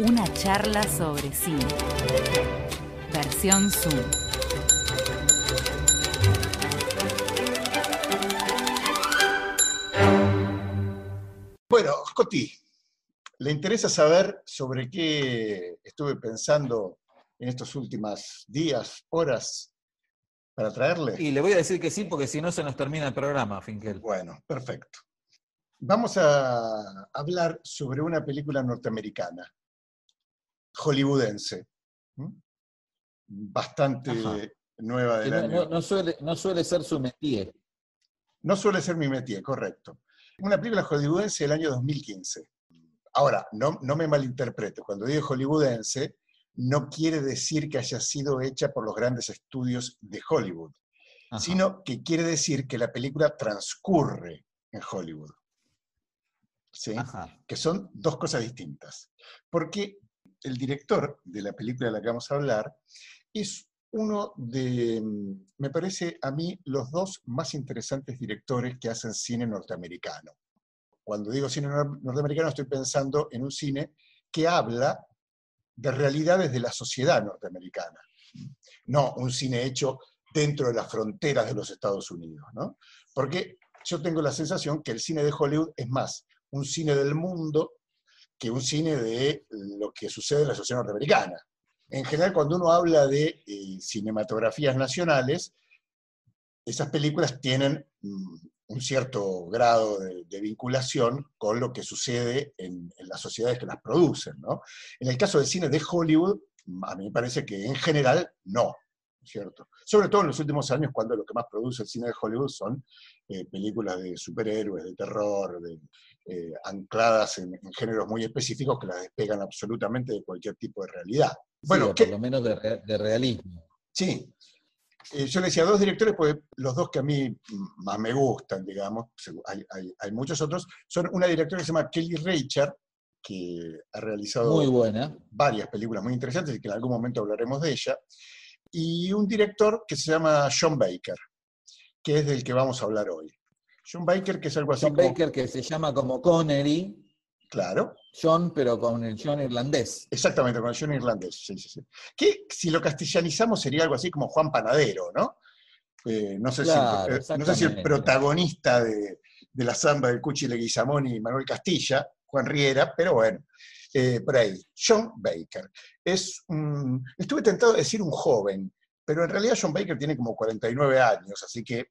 Una charla sobre cine. Versión Zoom. Bueno, Scotty, ¿le interesa saber sobre qué estuve pensando en estos últimos días, horas, para traerle? Y le voy a decir que sí, porque si no se nos termina el programa, Finkel. Bueno, perfecto. Vamos a hablar sobre una película norteamericana, hollywoodense, bastante Ajá. nueva del no, año. no- no suele, no suele ser su métier. No suele ser mi métier, correcto. Una película hollywoodense del año 2015. Ahora, no, no me malinterprete, cuando digo hollywoodense, no quiere decir que haya sido hecha por los grandes estudios de Hollywood, Ajá. sino que quiere decir que la película transcurre en Hollywood. ¿Sí? Que son dos cosas distintas. Porque el director de la película de la que vamos a hablar es uno de, mm, me parece a mí, los dos más interesantes directores que hacen cine norteamericano. Cuando digo cine nor- norteamericano estoy pensando en un cine que habla de realidades de la sociedad norteamericana, no un cine hecho dentro de las fronteras de los Estados Unidos, ¿no? Porque yo tengo la sensación que el cine de Hollywood es más un cine del mundo que un cine de lo que sucede en la sociedad norteamericana. En general, cuando uno habla de eh, cinematografías nacionales, esas películas tienen mm, un cierto grado de, vinculación con lo que sucede en, las sociedades que las producen. ¿no? En el caso del cine de Hollywood, a mí me parece que en general no, ¿cierto? Sobre todo en los últimos años, cuando lo que más produce el cine de Hollywood son eh, películas de superhéroes, de terror, de, eh, ancladas en, en géneros muy específicos que las despegan absolutamente de cualquier tipo de realidad. Bueno, por ¿qué- lo menos de, de realismo. Sí. Eh, yo le decía dos directores, porque los dos que a mí más me gustan, digamos, hay, hay- hay muchos otros, son una directora que se llama Kelly Reichardt, que ha realizado Muy buena. varias películas muy interesantes y que en algún momento hablaremos de ella, y un director que se llama John Baker, que es del que vamos a hablar hoy. John Baker, que es algo así John como- Baker, que se llama como Connery, Claro, John, pero con el John irlandés. Exactamente, con el John irlandés, sí, sí, sí. Que si lo castellanizamos sería algo así como Juan Panadero, ¿no? Eh, no, sé Claro, si, el- no sé si el exactamente. protagonista de, de la samba del Cuchi Leguizamón y Manuel Castilla, Juan Riera, pero bueno, eh, ahí. John Baker. Es un- estuve tentado de decir un joven, pero en realidad John Baker tiene como 49 años, así que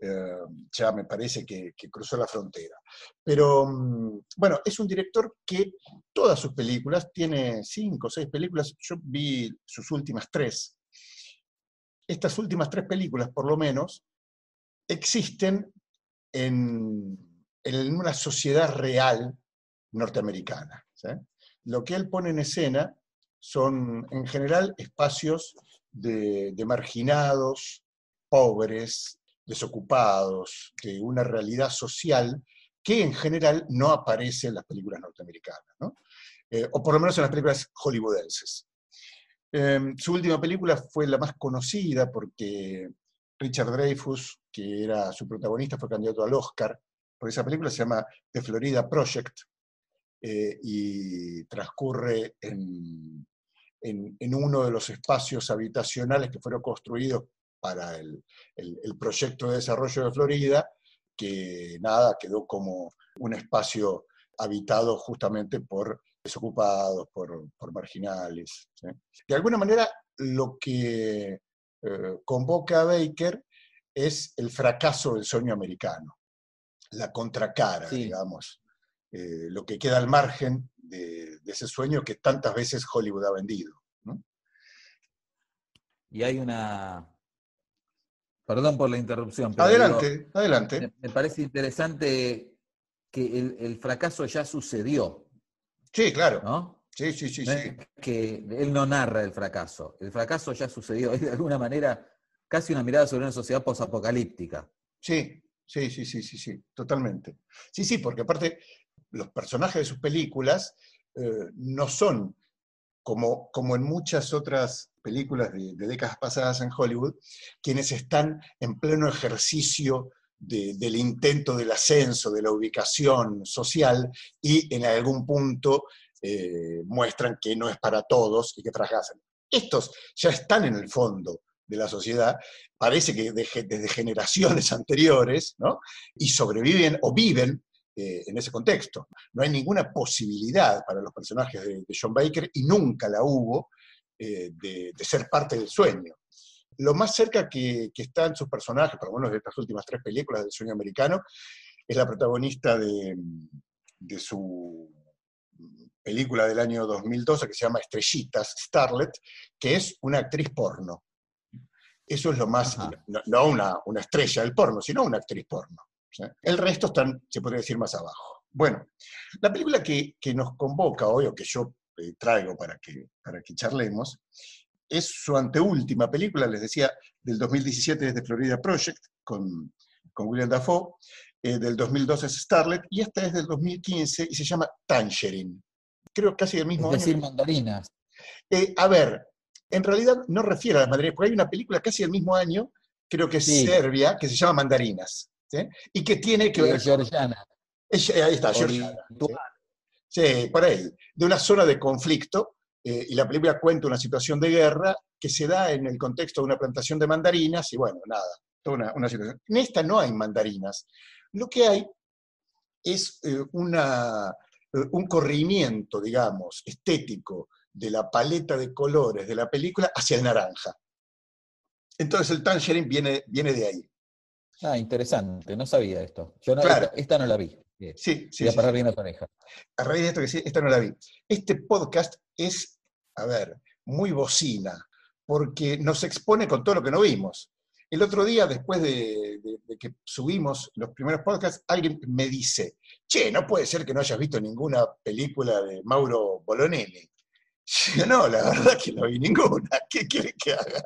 eh, ya me parece que, que cruzó la frontera. Pero mm, bueno, es un director que todas sus películas, tiene cinco o seis películas, yo vi sus últimas tres. Estas últimas tres películas, por lo menos, existen en, en una sociedad real norteamericana. ¿sí? Lo que él pone en escena son, en general, espacios de, marginados, pobres, desocupados, de una realidad social que en general no aparece en las películas norteamericanas, ¿no? Eh, o por lo menos en las películas hollywoodenses. Eh, su última película fue la más conocida porque Richard Dreyfuss, que era su protagonista, fue candidato al Oscar por esa película, se llama The Florida Project, eh, y transcurre en, en- en uno de los espacios habitacionales que fueron construidos para el, el- el proyecto de desarrollo de Florida, que nada, quedó como un espacio habitado justamente por desocupados, por, por marginales. ¿sí? De alguna manera, lo que eh, convoca a Baker es el fracaso del sueño americano, la contracara, Sí. digamos, eh, lo que queda al margen de, de ese sueño que tantas veces Hollywood ha vendido. ¿no? Y hay una. Perdón por la interrupción. pero Adelante, digo, adelante. me, me parece interesante que el, el fracaso ya sucedió, Sí, claro. ¿no? Sí, sí, sí, No sí. que él no narra el fracaso. El fracaso ya sucedió. Es de alguna manera casi una mirada sobre una sociedad posapocalíptica. Sí, sí, sí, sí, sí, sí, totalmente. Sí, sí, porque aparte los personajes de sus películas eh, no son como, como en muchas otras películas de, décadas pasadas en Hollywood, quienes están en pleno ejercicio de- del intento del ascenso, de la ubicación social y en algún punto eh, muestran que no es para todos y que fracasan. Estos ya están en el fondo de la sociedad, parece que de- desde generaciones anteriores, ¿no? y sobreviven o viven eh, en ese contexto. No hay ninguna posibilidad para los personajes de, de John Baker, y nunca la hubo, eh, de, de ser parte del sueño. Lo más cerca que, que están sus personajes, por lo menos de estas últimas tres películas del sueño americano, es la protagonista de, de su película del año 2012 que se llama Estrellitas, Starlet, que es una actriz porno. Eso es lo más, Ajá. no, no una, una estrella del porno, sino una actriz porno. ¿Sí? El resto están, se podría decir, más abajo. Bueno, la película que, que nos convoca hoy, o que yo eh, traigo para que, para que charlemos, es su anteúltima película, les decía, del 2017 es de Florida Project, con, con William Dafoe, eh, del 2012 es Starlet, y esta es del 2015 y se llama Tangerine. Creo casi del mismo Es decir, año. mandarinas. Eh, a ver, en realidad no refiere a las mandarinas, porque hay una película casi del mismo año, creo que es Sí. Serbia, que se llama Mandarinas, ¿sí? y que tiene que ver... georgiana. Es- ahí está, Georgiana. Sí, por ahí, de una zona de conflicto, eh, y la película cuenta una situación de guerra que se da en el contexto de una plantación de mandarinas, y bueno, nada, toda una, una situación. En esta no hay mandarinas, lo que hay es eh, una, eh, un corrimiento, digamos, estético de la paleta de colores de la película hacia el naranja. Entonces el tangerine viene, viene de ahí. Ah, interesante, no sabía esto. Yo no, Claro. esta, esta no la vi. Sí, sí, Voy a sí, parar sí. bien las orejas. a raíz de esto que sí, esta no la vi. Este podcast es, a ver, muy bocina, porque nos expone con todo lo que no vimos. El otro día, después de, de- de que subimos los primeros podcasts, alguien me dice, che, no puede ser que no hayas visto ninguna película de Mauro Bolonelli. Yo, no, la verdad que no vi ninguna. ¿Qué quiere que haga?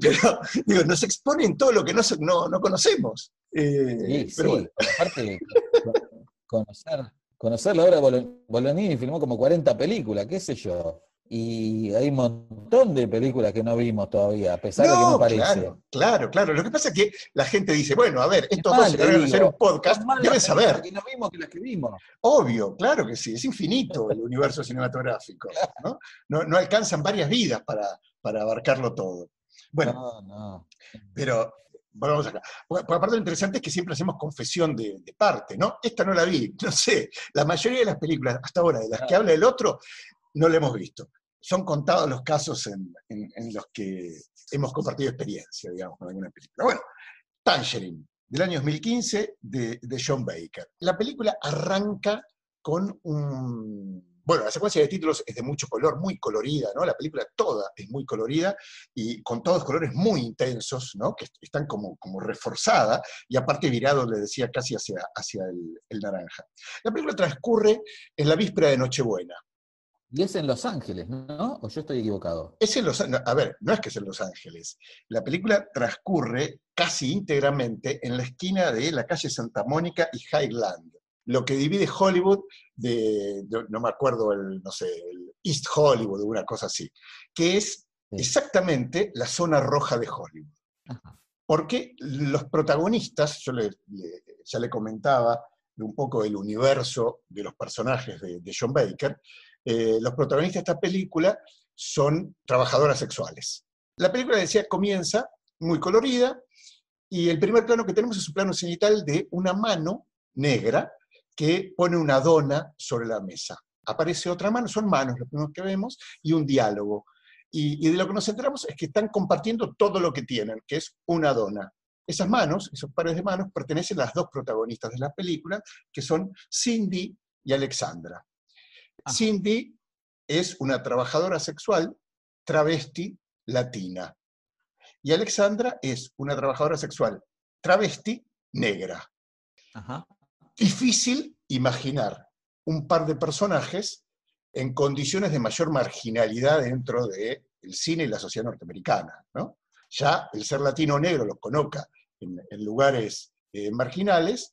Pero, digo, nos expone en todo lo que no, no, no conocemos. Eh, Sí, sí, pero bueno. aparte, co- conocer, conocer la obra de Bolo- Bolognini filmó como 40 películas, qué sé yo. Y hay un montón de películas que no vimos todavía, a pesar de que no parece. Claro, claro, claro. Lo que pasa es que la gente dice, bueno, a ver, estos más, dos se encargan de hacer un podcast, deben saber. que no vimos que las que vimos. Obvio, claro que sí, es infinito el universo cinematográfico. ¿no? No, no alcanzan varias vidas para, para abarcarlo todo. Bueno, No, no. pero volvamos acá. Por por aparte lo interesante es que siempre hacemos confesión de, de parte, ¿no? Esta no la vi, no sé. La mayoría de las películas hasta ahora de las que habla el otro, no la hemos visto. Son contados los casos en, los que hemos compartido experiencia, digamos, con alguna película. Bueno, Tangerine, del año 2015, de, de John Baker. La película arranca con un... Bueno, la secuencia de títulos es de mucho color, muy colorida, ¿no? La película toda es muy colorida y con todos colores muy intensos, ¿no? Que est- están como, como reforzada y aparte virado, le decía, casi hacia, hacia el naranja. La película transcurre en la víspera de Nochebuena. Y es en Los Ángeles, ¿no? ¿O yo estoy equivocado? Es en Los, no, a ver, no es que es en Los Ángeles. La película transcurre casi íntegramente en la esquina de la calle Santa Mónica y Highland, lo que divide Hollywood de, de- no me acuerdo, el, no sé, el East Hollywood o una cosa así, que es exactamente la zona roja de Hollywood. Ajá. Porque los protagonistas, yo le- le- ya le comentaba un poco el universo de los personajes de, de John Baker, eh, los protagonistas de esta película son trabajadoras sexuales. La película, decía, comienza muy colorida y el primer plano que tenemos es un plano cenital de una mano negra que pone una dona sobre la mesa. Aparece otra mano, son manos lo primero que vemos, y un diálogo. y, y de lo que nos enteramos es que están compartiendo todo lo que tienen, que es una dona. Esas manos, esos pares de manos, pertenecen a las dos protagonistas de la película, que son Cindy y Alexandra. Cindy es una trabajadora sexual travesti latina. Y Alexandra es una trabajadora sexual travesti negra. Difícil imaginar un par de personajes en condiciones de mayor marginalidad dentro del cine y la sociedad norteamericana. ¿no? Ya el ser latino o negro los coloca en, en lugares eh, marginales,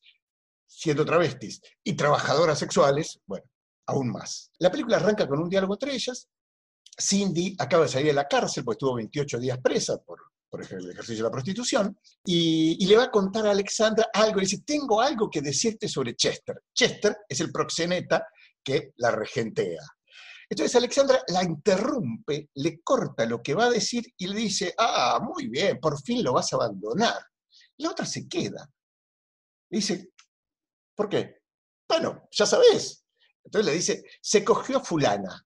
siendo travestis y trabajadoras sexuales, bueno, aún más. La película arranca con un diálogo entre ellas. Cindy acaba de salir de la cárcel, porque estuvo 28 días presa por, por el ejercicio de la prostitución, y, le va a contar a Alexandra algo, le dice, tengo algo que decirte sobre Chester. Chester es el proxeneta que la regentea. Entonces Alexandra la interrumpe, le corta lo que va a decir y le dice, ah, muy bien, por fin lo vas a abandonar. La otra se queda. Dice, ¿por qué? Bueno, ya sabés. Entonces le dice, se cogió a fulana.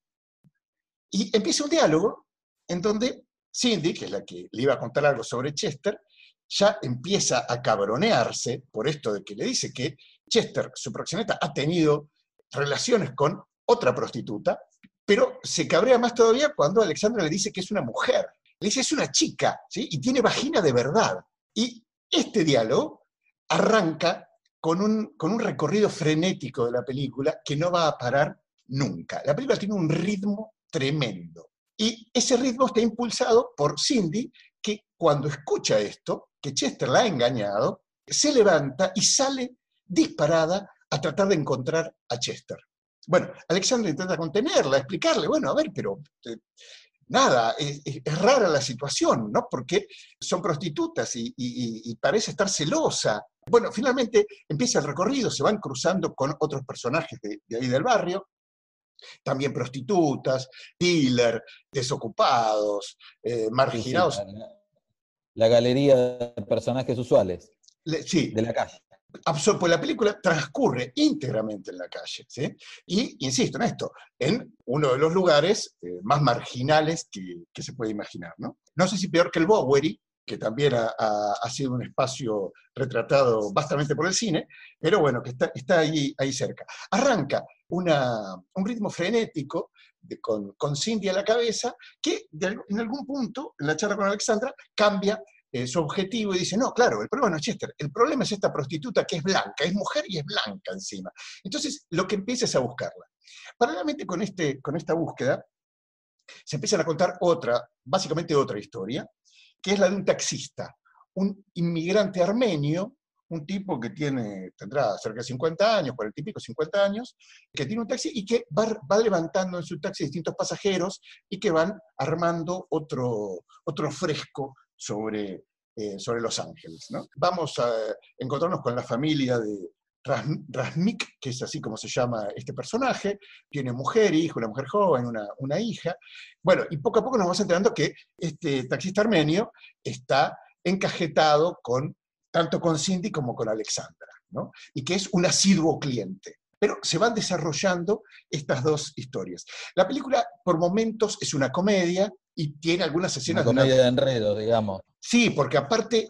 Y empieza un diálogo en donde Cindy, que es la que le iba a contar algo sobre Chester, ya empieza a cabronearse por esto de que le dice que Chester, su proxeneta, ha tenido relaciones con otra prostituta, pero se cabrea más todavía cuando Alexandra le dice que es una mujer. Le dice, es una chica, ¿sí? Y tiene vagina de verdad. Y este diálogo arranca con un, con un recorrido frenético de la película que no va a parar nunca. La película tiene un ritmo tremendo. Y ese ritmo está impulsado por Cindy, que cuando escucha esto, que Chester la ha engañado, se levanta y sale disparada a tratar de encontrar a Chester. Bueno, Alexandra intenta contenerla, explicarle, bueno, a ver, pero eh, nada, es, rara la situación, ¿no? Porque son prostitutas y, parece estar celosa. Bueno, finalmente empieza el recorrido, se van cruzando con otros personajes de, de ahí del barrio, también prostitutas, dealer, desocupados, eh, marginados. Sí, la, la, galería de personajes usuales. Le, sí. De la calle. Absor pues la película transcurre íntegramente en la calle. ¿sí? Y insisto en esto, en uno de los lugares eh, más marginales que, que, se puede imaginar. ¿no? no sé si peor que el Bowery, que también ha, ha, sido un espacio retratado vastamente por el cine, pero bueno, que está, está ahí, ahí cerca. Arranca una, un ritmo frenético con, con, Cindy a la cabeza, que en algún punto, en la charla con Alexandra, cambia eh, su objetivo y dice, no, claro, el problema no es Chester, el problema es esta prostituta que es blanca, es mujer y es blanca encima. Entonces, lo que empieza es a buscarla. Paralelamente con, este, con esta búsqueda, se empiezan a contar otra, básicamente otra historia, que es la de un taxista, un inmigrante armenio, un tipo que tiene, tendrá cerca de 50 años, 40 y pico, 50 años, que tiene un taxi y que va, va levantando en su taxi distintos pasajeros y que van armando otro, otro fresco sobre, eh, sobre Los Ángeles. ¿no? Vamos a encontrarnos con la familia de Rasmik, que es así como se llama este personaje, tiene mujer, hijo, una mujer joven, una, una hija. Bueno, y poco a poco nos vamos enterando que este taxista armenio está encajetado con, tanto con Cindy como con Alexandra, ¿no? y que es un asiduo cliente. Pero se van desarrollando estas dos historias. La película, por momentos, es una comedia, y tiene algunas escenas una comedia de, una... de enredo, digamos. Sí, porque aparte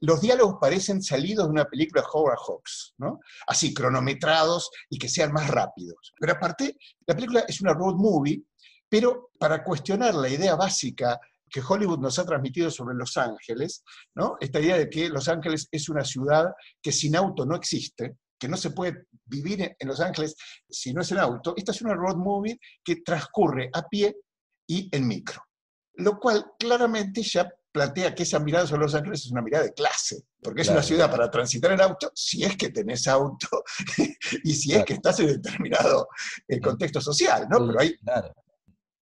los diálogos parecen salidos de una película de Howard Hawks, ¿no? Así, cronometrados y que sean más rápidos. Pero aparte, la película es una road movie, pero para cuestionar la idea básica que Hollywood nos ha transmitido sobre Los Ángeles, ¿no? Esta idea de que Los Ángeles es una ciudad que sin auto no existe, que no se puede vivir en Los Ángeles si no es en auto. Esta es una road movie que transcurre a pie y en micro lo cual claramente ya plantea que esa mirada sobre Los Ángeles es una mirada de clase, porque es claro. una ciudad para transitar en auto, si es que tenés auto y si claro. es que estás en determinado eh, contexto social, ¿no? Pero hay... Claro.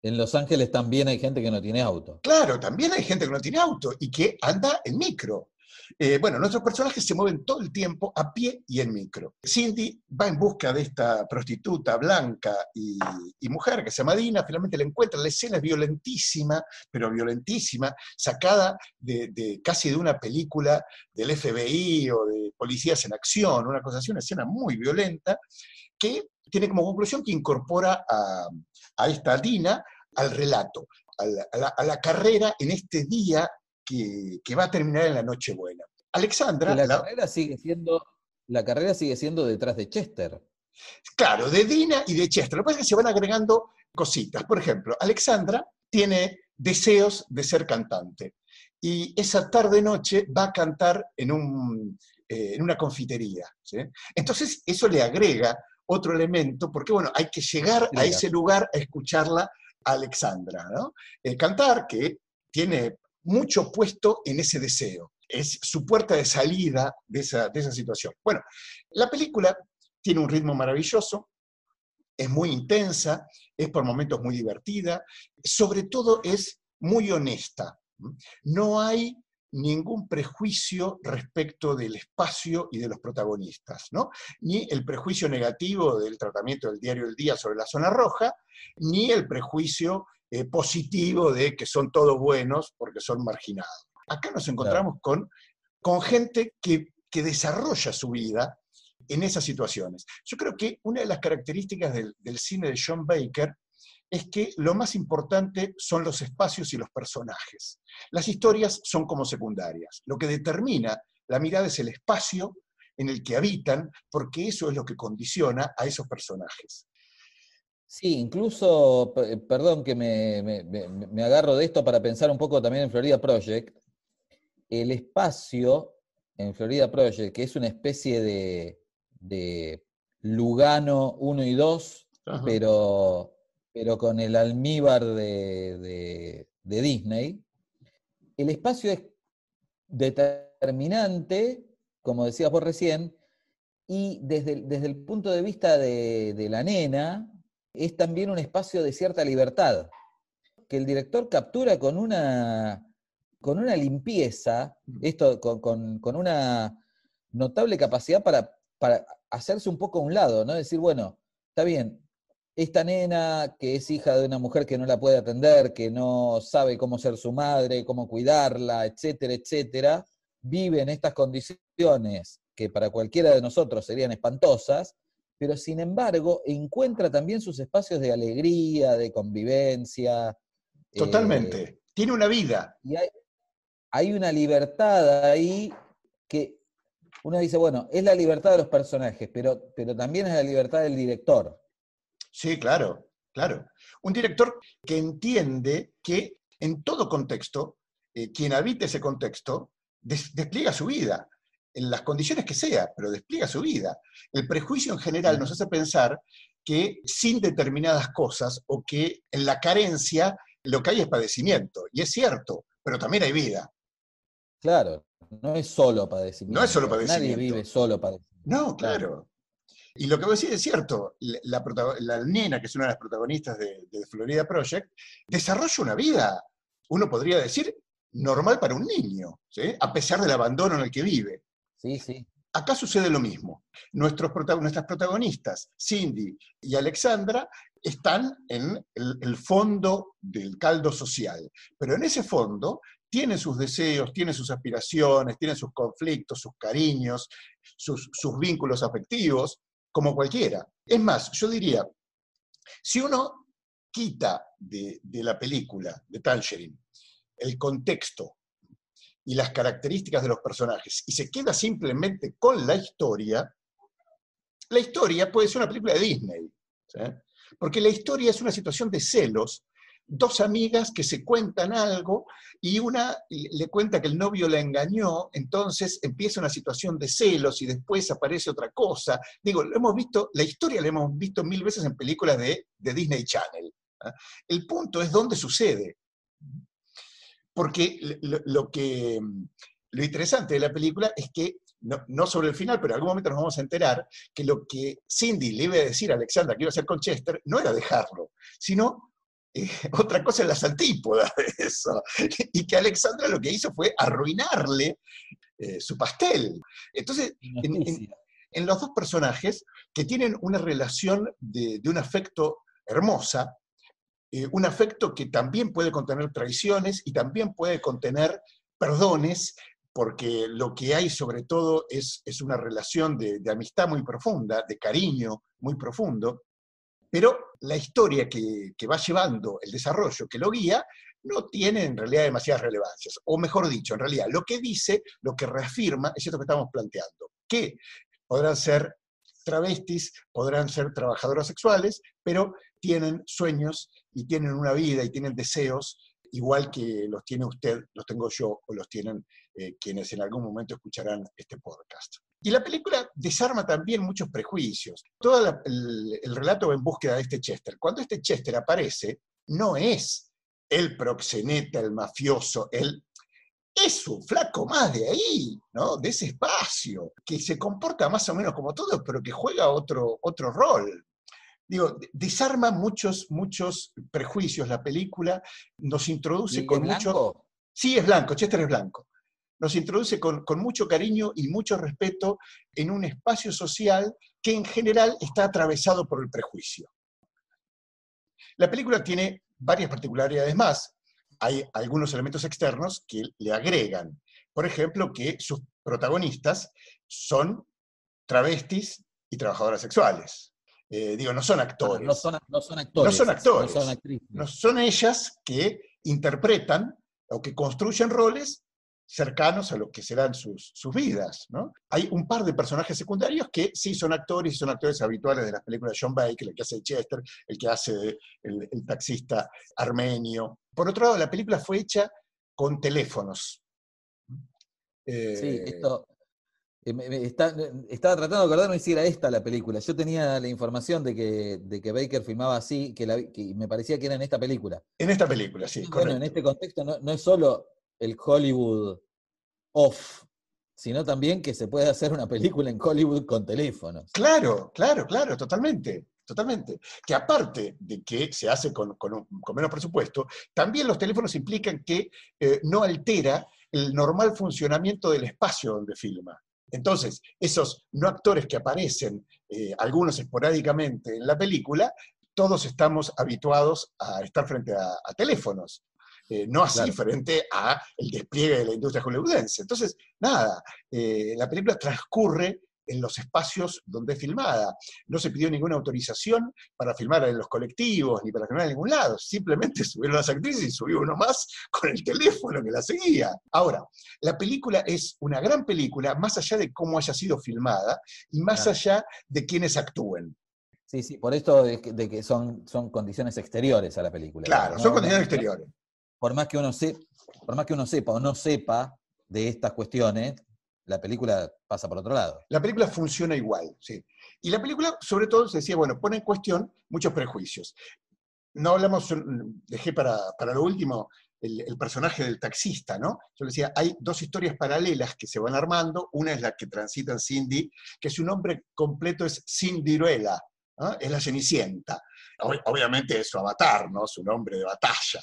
En Los Ángeles también hay gente que no tiene auto. Claro, también hay gente que no tiene auto y que anda en micro. Eh, bueno, nuestros personajes se mueven todo el tiempo a pie y en micro. Cindy va en busca de esta prostituta blanca y, mujer que se llama Dina, finalmente la encuentra. La escena es violentísima, pero violentísima, sacada de, casi de una película del FBI o de policías en acción, una cosa así, una escena muy violenta, que tiene como conclusión que incorpora a, esta Dina al relato, a la, a la- a la carrera en este día que, que va a terminar en la Nochebuena. Alexandra, la, la- carrera sigue siendo, la carrera sigue siendo detrás de Chester. claro, de Dina y de Chester. Lo que pasa es que se van agregando cositas. Por ejemplo, Alexandra tiene deseos de ser cantante y esa tarde-noche va a cantar en, un, eh, en una confitería. ¿sí? Entonces, eso le agrega otro elemento, porque bueno, hay que llegar a ese lugar a escucharla a Alexandra. ¿no? Eh, cantar, que tiene mucho puesto en ese deseo. Es su puerta de salida de esa, de esa situación. Bueno, la película tiene un ritmo maravilloso, es muy intensa, es por momentos muy divertida, sobre todo es muy honesta. No hay ningún prejuicio respecto del espacio y de los protagonistas, ¿no? Ni el prejuicio negativo del tratamiento del diario El Día sobre la zona roja, ni el prejuicio eh, positivo de que son todos buenos porque son marginados. Acá nos encontramos con, con gente que, que desarrolla su vida en esas situaciones. Yo creo que una de las características del, del cine de John Baker es que lo más importante son los espacios y los personajes. Las historias son como secundarias. Lo que determina la mirada es el espacio en el que habitan, porque eso es lo que condiciona a esos personajes. Sí, incluso, pe- perdón que me, me- agarro de esto para pensar un poco también en Florida Project, el espacio en Florida Project, que es una especie de, de Lugano 1 y 2, Ajá. pero, pero con el almíbar de, de- de Disney, el espacio es determinante, como decías vos recién, y desde, el- desde el punto de vista de la nena, es también un espacio de cierta libertad, que el director captura con una, con una limpieza, esto, con, con- con una notable capacidad para, para hacerse un poco a un lado, ¿no? Decir, bueno, está bien, esta nena que es hija de una mujer que no la puede atender, que no sabe cómo ser su madre, cómo cuidarla, etcétera, etcétera, vive en estas condiciones que para cualquiera de nosotros serían espantosas, pero sin embargo encuentra también sus espacios de alegría, de convivencia. eh, Totalmente. Tiene una vida. y hay, hay una libertad ahí que uno dice, bueno, es la libertad de los personajes, pero, pero también es la libertad del director. Sí, claro, claro. Un director que entiende que en todo contexto, eh, quien habite ese contexto, des- despliega su vida, en las condiciones que sea, pero despliega su vida. El prejuicio en general nos hace pensar que sin determinadas cosas o que en la carencia lo que hay es padecimiento. Y es cierto, pero también hay vida. Claro, no es solo padecimiento. No es solo Nadie padecimiento. vive solo padecimiento. No, claro. Y lo que vos decís es cierto. La, la nena, que es una de las protagonistas de, de Florida Project, desarrolla una vida, uno podría decir, normal para un niño, ¿sí? a pesar del abandono en el que vive. Sí, sí. Acá sucede lo mismo. Nuestros nuestras protagonistas, Cindy y Alexandra, están en el, fondo del caldo social. Pero en ese fondo tienen sus deseos, tienen sus aspiraciones, tienen sus conflictos, sus cariños, sus, sus vínculos afectivos, como cualquiera. Es más, yo diría, si uno quita de, de la película de Tangerine el contexto y las características de los personajes y se queda simplemente con la historia, la historia puede ser una película de Disney. Porque la historia es una situación de celos, dos amigas que se cuentan algo y una le cuenta que el novio la engañó, entonces empieza una situación de celos y después aparece otra cosa. Digo, lo hemos visto, la historia la hemos visto mil veces en películas de, de Disney Channel. ¿ah? El punto es dónde sucede. Porque lo, lo que, lo interesante de la película es que, no, no, sobre el final, pero en algún momento nos vamos a enterar que lo que Cindy le iba a decir a Alexandra que iba a hacer con Chester no era dejarlo, sino eh, otra cosa en las antípodas de eso. Y que Alexandra lo que hizo fue arruinarle eh, su pastel. Entonces, en, en, en, los dos personajes que tienen una relación de, de un afecto hermosa, eh, un afecto que también puede contener traiciones y también puede contener perdones, porque lo que hay sobre todo es, es una relación de, de, amistad muy profunda, de cariño muy profundo. pero la historia que, que va llevando el desarrollo, que lo guía, no tiene en realidad demasiadas relevancias. O mejor dicho, en realidad lo que dice, lo que reafirma, es esto que estamos planteando, que podrán ser travestis, podrán ser trabajadoras sexuales, pero tienen sueños y tienen una vida y tienen deseos igual que los tiene usted, los tengo yo o los tienen eh, quienes en algún momento escucharán este podcast. Y la película desarma también muchos prejuicios. Todo el, el relato va en búsqueda de este Chester. Cuando este Chester aparece, no es el proxeneta, el mafioso, el es un flaco más de ahí, ¿no? De ese espacio, que se comporta más o menos como todos, pero que juega otro, otro rol. Digo, desarma muchos, muchos prejuicios la película, nos introduce con mucho... Sí, es blanco, Chester es blanco. Nos introduce con, con mucho cariño y mucho respeto en un espacio social que en general está atravesado por el prejuicio. La película tiene varias particularidades más hay algunos elementos externos que le agregan. Por ejemplo, que sus protagonistas son travestis y trabajadoras sexuales. Eh, digo, no son actores. No son, actores. No son actores. No son, actrices. no son ellas que interpretan o que construyen roles cercanos a lo que serán sus, sus vidas. ¿no? Hay un par de personajes secundarios que sí son actores y son actores habituales de las películas de John Baker, el que hace Chester, el que hace el, el taxista armenio. Por otro lado, la película fue hecha con teléfonos. Eh, sí, esto, eh, estaba tratando de acordarme si era esta la película. Yo tenía la información de que, de que Baker filmaba así, que, me parecía que era en esta película. En esta película, sí. Bueno, en este contexto no, no, es solo el Hollywood off, sino también que se puede hacer una película en Hollywood con teléfonos. Claro, claro, claro, totalmente. Totalmente. Que aparte de que se hace con, menos presupuesto, también los teléfonos implican que eh, no altera el normal funcionamiento del espacio donde filma. Entonces, esos no actores que aparecen, eh, algunos esporádicamente en la película, todos estamos habituados a estar frente a, teléfonos. Eh, no así frente a el despliegue de la industria hollywoodense. Entonces, nada, la película transcurre en los espacios donde es filmada. No se pidió ninguna autorización para filmar en los colectivos ni para filmar en ningún lado. Simplemente subieron las actrices y subió uno más con el teléfono que la seguía. Ahora, la película es una gran película, más allá de cómo haya sido filmada y más allá de quienes actúen. Sí, sí, por esto de que, son, son condiciones exteriores a la película. Claro, son condiciones exteriores. Por más, que uno por más que uno sepa o no sepa de estas cuestiones, la película pasa por otro lado. La película funciona igual, sí. Y la película, sobre todo, se decía, bueno, pone en cuestión muchos prejuicios. No hablamos, dejé para, para lo último el, personaje del taxista, ¿no? Yo le decía, hay dos historias paralelas que se van armando. Una es la que transita Cindy, que su nombre completo es Cindyruela, ¿no? es la Cenicienta. Obviamente es su avatar, ¿no? Su nombre de batalla.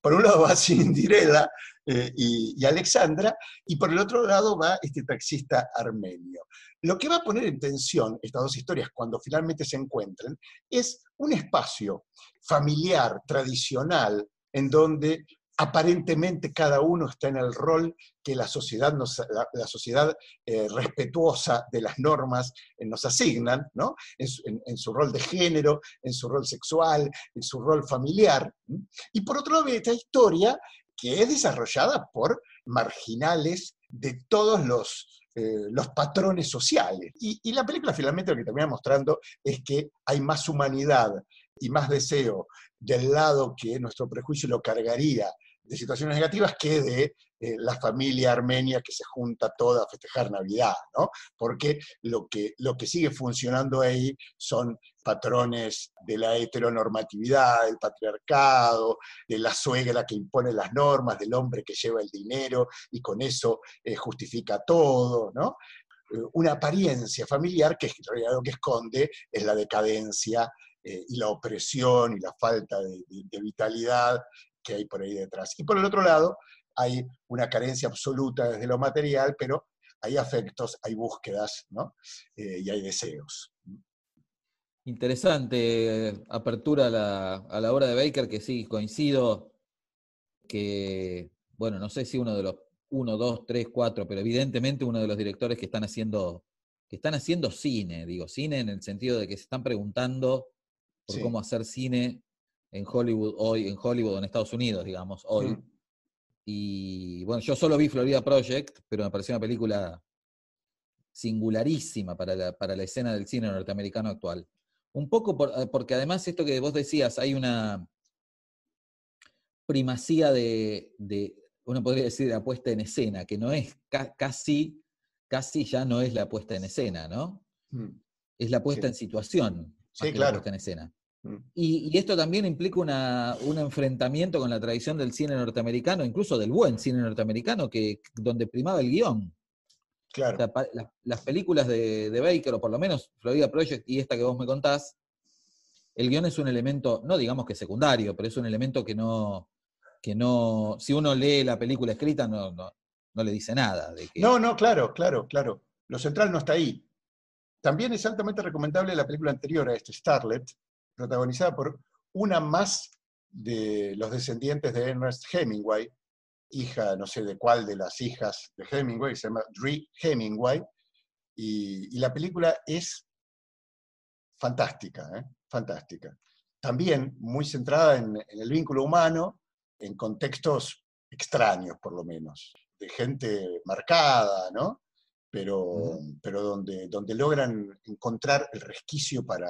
Por un lado va Cinderella eh, y, Alexandra, y por el otro lado va este taxista armenio. Lo que va a poner en tensión estas dos historias cuando finalmente se encuentren es un espacio familiar, tradicional, en donde aparentemente cada uno está en el rol que la sociedad, la, sociedad eh, respetuosa de las normas eh, nos asignan, ¿no? En, su rol de género, en su rol sexual, en su rol familiar. Y por otro lado, esta historia que es desarrollada por marginales de todos los, eh, los patrones sociales. Y, y la película finalmente lo que termina mostrando es que hay más humanidad y más deseo del lado que nuestro prejuicio lo cargaría de situaciones negativas que de eh, la familia armenia que se junta toda a festejar Navidad, ¿no? Porque lo que, lo que sigue funcionando ahí son patrones de la heteronormatividad, del patriarcado, de la suegra que impone las normas, del hombre que lleva el dinero y con eso eh, justifica todo, ¿no? Eh, una apariencia familiar que en realidad lo que esconde es la decadencia y la opresión y la falta de vitalidad que hay por ahí detrás. Y por el otro lado, hay una carencia absoluta desde lo material, pero hay afectos, hay búsquedas, ¿no? Eh, y hay deseos. Interesante eh, apertura a la, a la, obra de Baker, que sí, coincido que, bueno, no sé si uno de los uno, dos, tres, cuatro, pero evidentemente uno de los directores que están haciendo, que están haciendo cine, digo, cine en el sentido de que se están preguntando por Sí. cómo hacer cine en Hollywood hoy, en Hollywood en Estados Unidos, digamos, hoy. Mm. Y bueno, yo solo vi Florida Project, pero me pareció una película singularísima para la, para la escena del cine norteamericano actual. Un poco por- eh, porque además esto que vos decías, hay una primacía de, de, uno podría decir, de la puesta en escena, que no es ca- casi, casi ya no es la puesta en escena, ¿no? Mm. Es la puesta Sí. en situación. Sí, la claro. puesta en escena. Mm. Y, y esto también implica una- un enfrentamiento con la tradición del cine norteamericano, incluso del buen cine norteamericano, que, donde primaba el guion. O Claro. sea, las, las películas de, de Baker, o por lo menos Florida Project y esta que vos me contás, el guion es un elemento, no digamos que secundario, pero es un elemento que no, que no, si uno lee la película escrita, no, no, no le dice nada. De que, No, no, claro, claro, claro. Lo central no está ahí. También es altamente recomendable la película anterior a este, Starlet, protagonizada por una más de los descendientes de Ernest Hemingway, hija, no sé de cuál de las hijas de Hemingway, se llama Dree Hemingway, y, y la película es fantástica, ¿eh? fantástica. También muy centrada en, en el vínculo humano, en contextos extraños, por lo menos, de gente marcada, ¿no? Pero, pero donde, donde logran encontrar el resquicio para,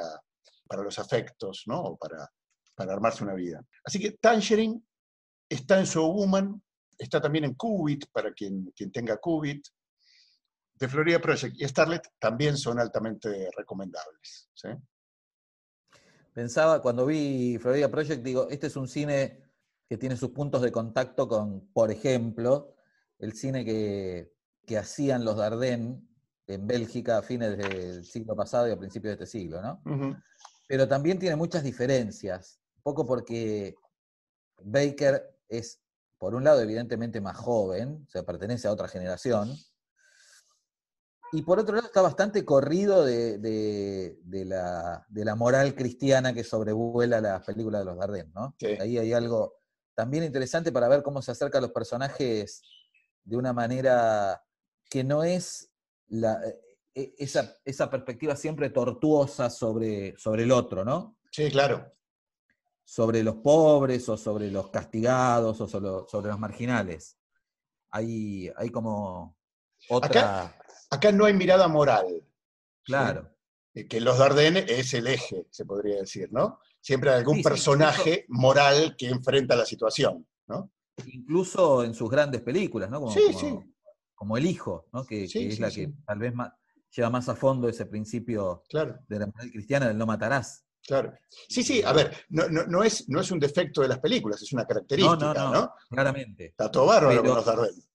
para los afectos, ¿no? O para, para armarse una vida. Así que Tangerine está en So Woman, está también en Qubit, para quien, quien tenga Qubit. The Florida Project y Starlet también son altamente recomendables. ¿sí? Pensaba, cuando vi Florida Project, digo, este es un cine que tiene sus puntos de contacto con, por ejemplo, el cine que, que hacían los Dardenne en Bélgica a fines del siglo pasado y a principios de este siglo, ¿no? Ujú. Pero también tiene muchas diferencias, un poco porque Baker es, por un lado, evidentemente más joven, o sea, pertenece a otra generación, y por otro lado está bastante corrido de, de- de la, de la moral cristiana que sobrevuela las películas de los Dardenne, ¿no? Sí. Ahí hay algo también interesante para ver cómo se acerca a los personajes de una manera que no es la, esa, esa perspectiva siempre tortuosa sobre, sobre el otro, ¿no? Sí, claro. Sobre los pobres o sobre los castigados o sobre, sobre los marginales. Hay, hay como otra... Acá no hay mirada moral. claro. eh, Que los Dardenne es el eje, se podría decir, ¿no? Siempre hay algún Sí, sí, personaje moral que enfrenta la situación, ¿no? Incluso en sus grandes películas, ¿no? Como, Sí, como- sí. como El Hijo, ¿no? Que, Sí, que es la que tal vez más, lleva más a fondo ese principio Claro. de la moral cristiana del no matarás. Claro. Sí, sí, a ver, no, no- no es, no es un defecto de las películas, es una característica, no, ¿no? no, claramente. Está todo bárbaro con los.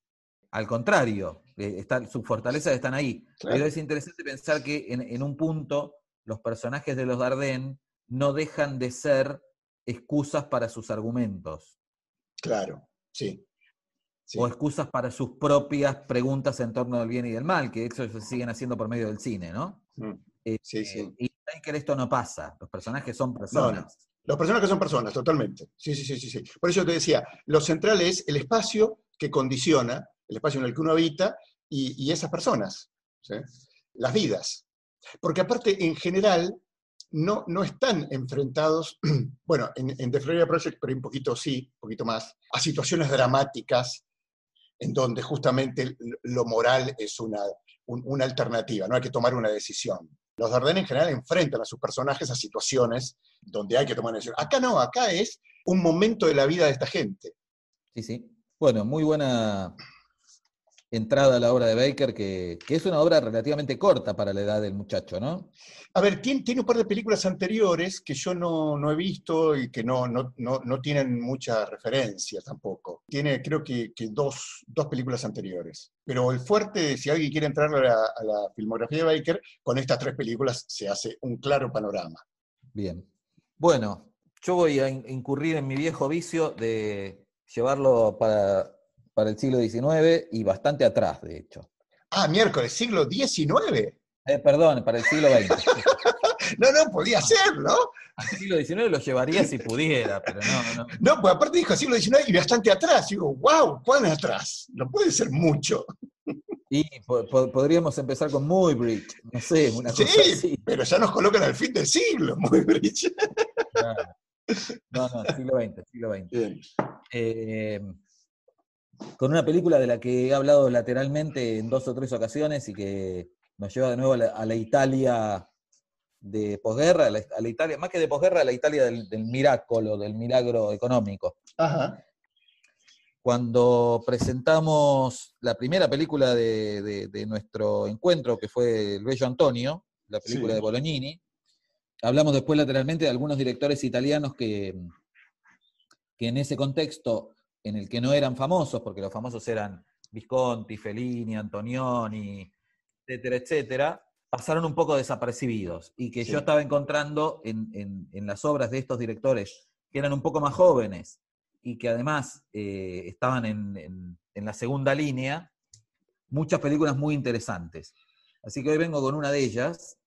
Al contrario, eh, está- sus fortalezas están ahí. Claro. Pero es interesante pensar que en, en un punto los personajes de los Dardenne no dejan de ser excusas para sus argumentos Claro, sí. Sí. o excusas para sus propias preguntas en torno del bien y del mal, que eso se siguen haciendo por medio del cine, ¿no? Mm. Eh, Sí, sí. eh, y Baker esto no pasa, los personajes son personas. Los personajes son personas, totalmente. Sí, sí, sí, sí, sí. Por eso te decía, lo central es el espacio que condiciona, el espacio en el que uno habita y, y esas personas, ¿sí? las vidas. Porque aparte, en general, no, no están enfrentados, bueno, en, en The Florida Project, pero un poquito sí, un poquito más, a situaciones dramáticas en donde justamente lo moral es una, un- una alternativa, no hay que tomar una decisión. Los Dardenne en general enfrentan a sus personajes a situaciones donde hay que tomar una decisión. Acá no, acá es un momento de la vida de esta gente. Sí, sí. Bueno, muy buena entrada a la obra de Baker, que, que es una obra relativamente corta para la edad del muchacho, ¿no? A ver, tiene, tiene un par de películas anteriores que yo no, no he visto y que no, no, no, no tienen mucha referencia tampoco. Tiene creo que, que dos, dos películas anteriores. Pero el fuerte, si alguien quiere entrar a la, a la filmografía de Baker, con estas tres películas se hace un claro panorama. Bien. Bueno, yo voy a in- incurrir en mi viejo vicio de llevarlo para, para el siglo XIX y bastante atrás, de hecho. Ah, miércoles, siglo XIX. Eh, perdón, para el siglo XX. No, no, podía ser, ¿no? Al siglo XIX lo llevaría si pudiera, pero no, no. No, pues aparte dijo siglo XIX y bastante atrás. Y digo, wow, ¿cuán atrás? No puede ser mucho. Y po- po- podríamos empezar con Muy Bridge, no sé, una Sí, cosa así. pero ya nos colocan al fin del siglo, muy brillo. No, no, siglo XX, siglo XX. Bien. Eh, con una película de la que he hablado lateralmente en dos o tres ocasiones y que nos lleva de nuevo a la, a la Italia de posguerra, a la, a la Italia, más que de posguerra, a la Italia del, del milagro, del milagro económico. Ajá. Cuando presentamos la primera película de, de- de nuestro encuentro, que fue El Bello Antonio, la película Sí. de Bolognini, hablamos después lateralmente de algunos directores italianos que, que en ese contexto, en el que no eran famosos, porque los famosos eran Visconti, Fellini, Antonioni, etcétera, etcétera, pasaron un poco desapercibidos y que Sí. yo estaba encontrando en, en- en las obras de estos directores que eran un poco más jóvenes y que además eh, estaban en, en- la segunda línea, muchas películas muy interesantes. Así que hoy vengo con una de ellas,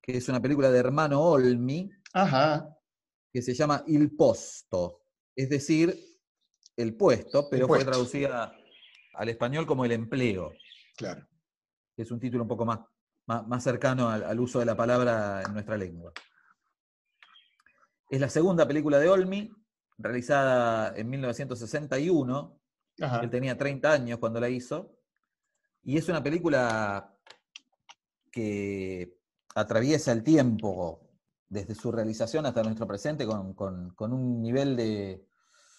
que es una película de hermano Olmi, Ajá. que se llama Il Posto, es decir, el puesto, pero fue puesto. traducida al español como el empleo, Claro. que es un título un poco más, más, más cercano al, al uso de la palabra en nuestra lengua. Es la segunda película de Olmi, realizada en 1961. Ajá. Él tenía 30 años cuando la hizo. Y es una película que atraviesa el tiempo desde su realización hasta nuestro presente con, con- con un nivel de,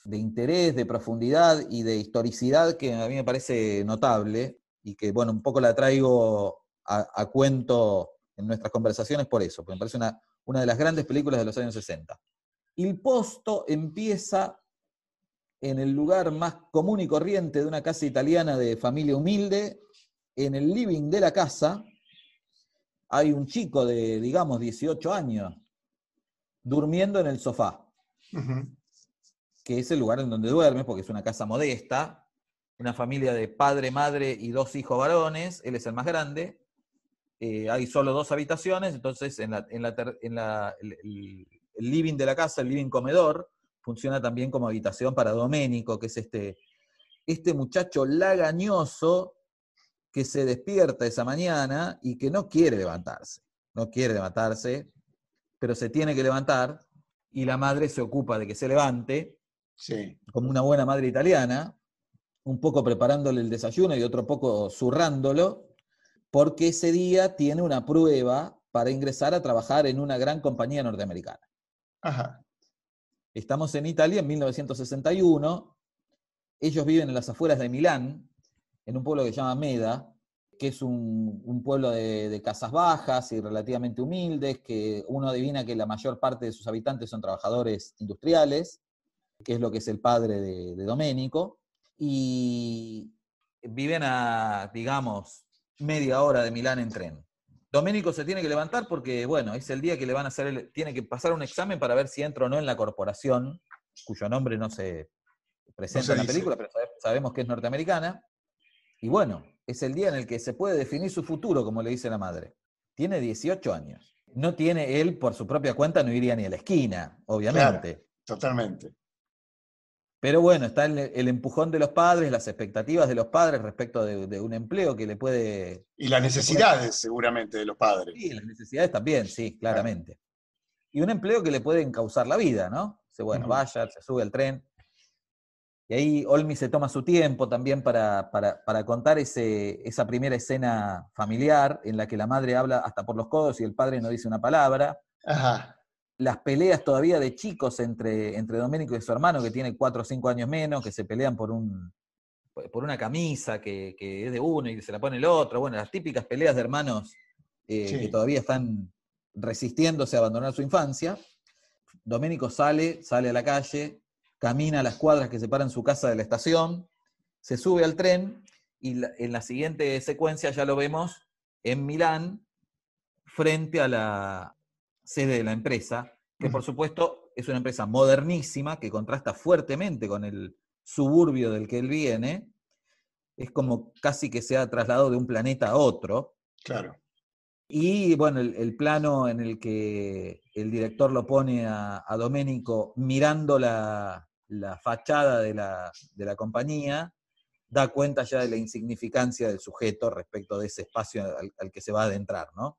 de interés, de profundidad y de historicidad que a mí me parece notable y que, bueno, un poco la traigo a, cuento en nuestras conversaciones por eso, porque me parece una, una de las grandes películas de los años 60. Il Posto empieza en el lugar más común y corriente de una casa italiana de familia humilde, en el living de la casa, hay un chico de, digamos, 18 años durmiendo en el sofá. Que es el lugar en donde duerme, porque es una casa modesta, una familia de padre, madre y dos hijos varones, él es el más grande, eh, hay solo dos habitaciones, entonces en, la- en la en la- el- el living de la casa, el living comedor, funciona también como habitación para Doménico, que es este, este muchacho lagañoso que se despierta esa mañana y que no quiere levantarse, no quiere levantarse, pero se tiene que levantar y la madre se ocupa de que se levante, Sí. como una buena madre italiana, un poco preparándole el desayuno y otro poco zurrándolo, porque ese día tiene una prueba para ingresar a trabajar en una gran compañía norteamericana. Ajá. Estamos en Italia en 1961. Ellos viven en las afueras de Milán, en un pueblo que se llama Meda, que es un, un pueblo de, de casas bajas y relativamente humildes, que uno adivina que la mayor parte de sus habitantes son trabajadores industriales, que es lo que es el padre de, de Doménico, y viven a, digamos, media hora de Milán en tren. Doménico se tiene que levantar porque, bueno, es el día que le van a hacer, el- tiene que pasar un examen para ver si entra o no en la corporación, cuyo nombre no se presenta se en la dice. película, pero sabe- sabemos que es norteamericana. Y bueno, es el día en el que se puede definir su futuro, como le dice la madre. Tiene 18 años. No tiene él, por su propia cuenta, no iría ni a la esquina, obviamente. Totalmente. Pero bueno, está el, el empujón de los padres, las expectativas de los padres respecto de, de un empleo que le puede... Y las necesidades, seguramente, de los padres. Sí, las necesidades también, sí, claramente. Y un empleo que le puede encauzar la vida, ¿no? Dice, bueno, Ujú. vaya, se sube al tren. Y ahí Olmi se toma su tiempo también para, para- para contar ese, esa primera escena familiar en la que la madre habla hasta por los codos y el padre no dice una palabra. Ajá. Las peleas todavía de chicos entre, entre Doménico y su hermano, que tiene cuatro o cinco años menos, que se pelean por un por una camisa que, que es de uno y que se la pone el otro. Bueno, las típicas peleas de hermanos eh, Sí. que todavía están resistiéndose a abandonar su infancia. Doménico sale, sale a la calle, camina a las cuadras que separan su casa de la estación, se sube al tren y la- en la siguiente secuencia ya lo vemos en Milán, frente a la sede de la empresa, que por supuesto es una empresa modernísima que contrasta fuertemente con el suburbio del que él viene. Es como casi que se ha trasladado de un planeta a otro. Claro. Y bueno, el, el plano en el que el director lo pone a, a Doménico mirando la, la fachada de la, de la compañía, da cuenta ya de la insignificancia del sujeto respecto de ese espacio al, al que se va a adentrar, ¿no?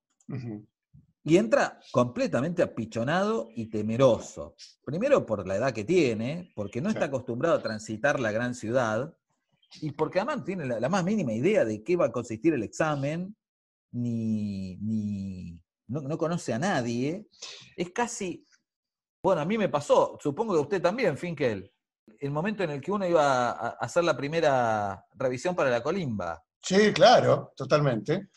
Y entra completamente apichonado y temeroso. Primero por la edad que tiene, porque no está acostumbrado a transitar la gran ciudad, y porque además no tiene la, la más mínima idea de qué va a consistir el examen, ni, ni no, no conoce a nadie. Es casi, bueno, a mí me pasó, supongo que a usted también, Finkel, el momento en el que uno iba a hacer la primera revisión para la colimba. Sí, claro, totalmente.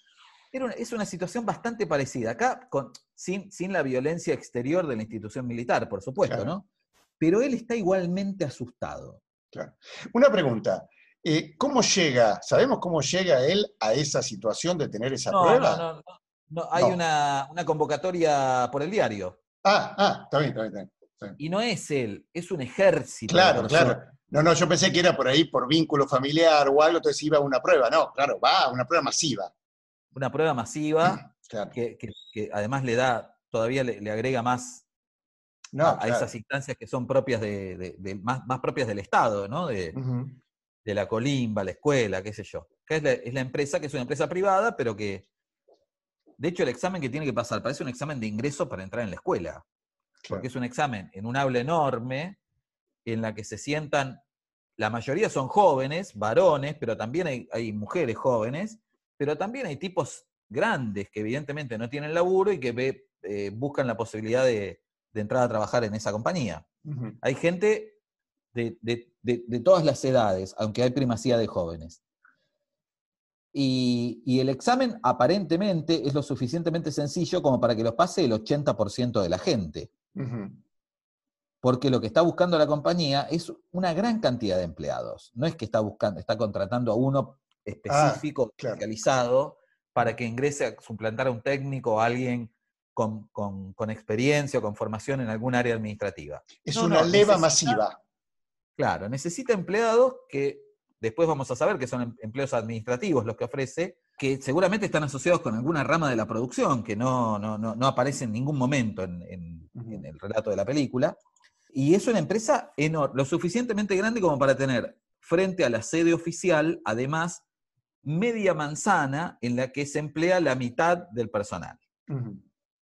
Era una- es una situación bastante parecida. Acá, con, sin, sin la violencia exterior de la institución militar, por supuesto, Claro. ¿no? Pero él está igualmente asustado. Claro. Una pregunta. eh, ¿Cómo llega, sabemos cómo llega él a esa situación de tener esa No, prueba? no, no, no, no, hay No. Una, una convocatoria por el diario. Ah, ah, está bien, está bien, está bien, está bien. Y no es él, es un ejército. Claro, claro. No, no, yo pensé que era por ahí por vínculo familiar o algo, entonces iba a una prueba. No, claro, va a una prueba masiva. Una prueba masiva Claro. que, que- que además le da, todavía le, le agrega más No, a, esas instancias que son propias de, de- de- más, más propias del Estado, ¿no? De, de la colimba, la escuela, qué sé yo. Que es la, es la empresa, que es una empresa privada, pero que, de hecho, el examen que tiene que pasar parece un examen de ingreso para entrar en la escuela. Porque es un examen en un aula enorme, en la que se sientan, la mayoría son jóvenes, varones, pero también hay, hay mujeres jóvenes, pero también hay tipos grandes que evidentemente no tienen laburo y que ve- eh, buscan la posibilidad de, de entrar a trabajar en esa compañía. Hay gente de, de- de- de todas las edades, aunque hay primacía de jóvenes. Y, y el examen aparentemente es lo suficientemente sencillo como para que lo pase el 80% de la gente, porque lo que está buscando la compañía es una gran cantidad de empleados. No es que está buscando, está contratando a uno específico, claro. especializado, para que ingrese a suplantar a un técnico o a alguien con, con- con experiencia o con formación en algún área administrativa. Es No, una no, leva necesita- masiva. Claro, necesita empleados que después vamos a saber que son em- empleos administrativos los que ofrece, que seguramente están asociados con alguna rama de la producción que no, no, no, no aparece en ningún momento en, en el relato de la película. Y es una empresa enorme, lo suficientemente grande como para tener frente a la sede oficial, además, media manzana en la que se emplea la mitad del personal.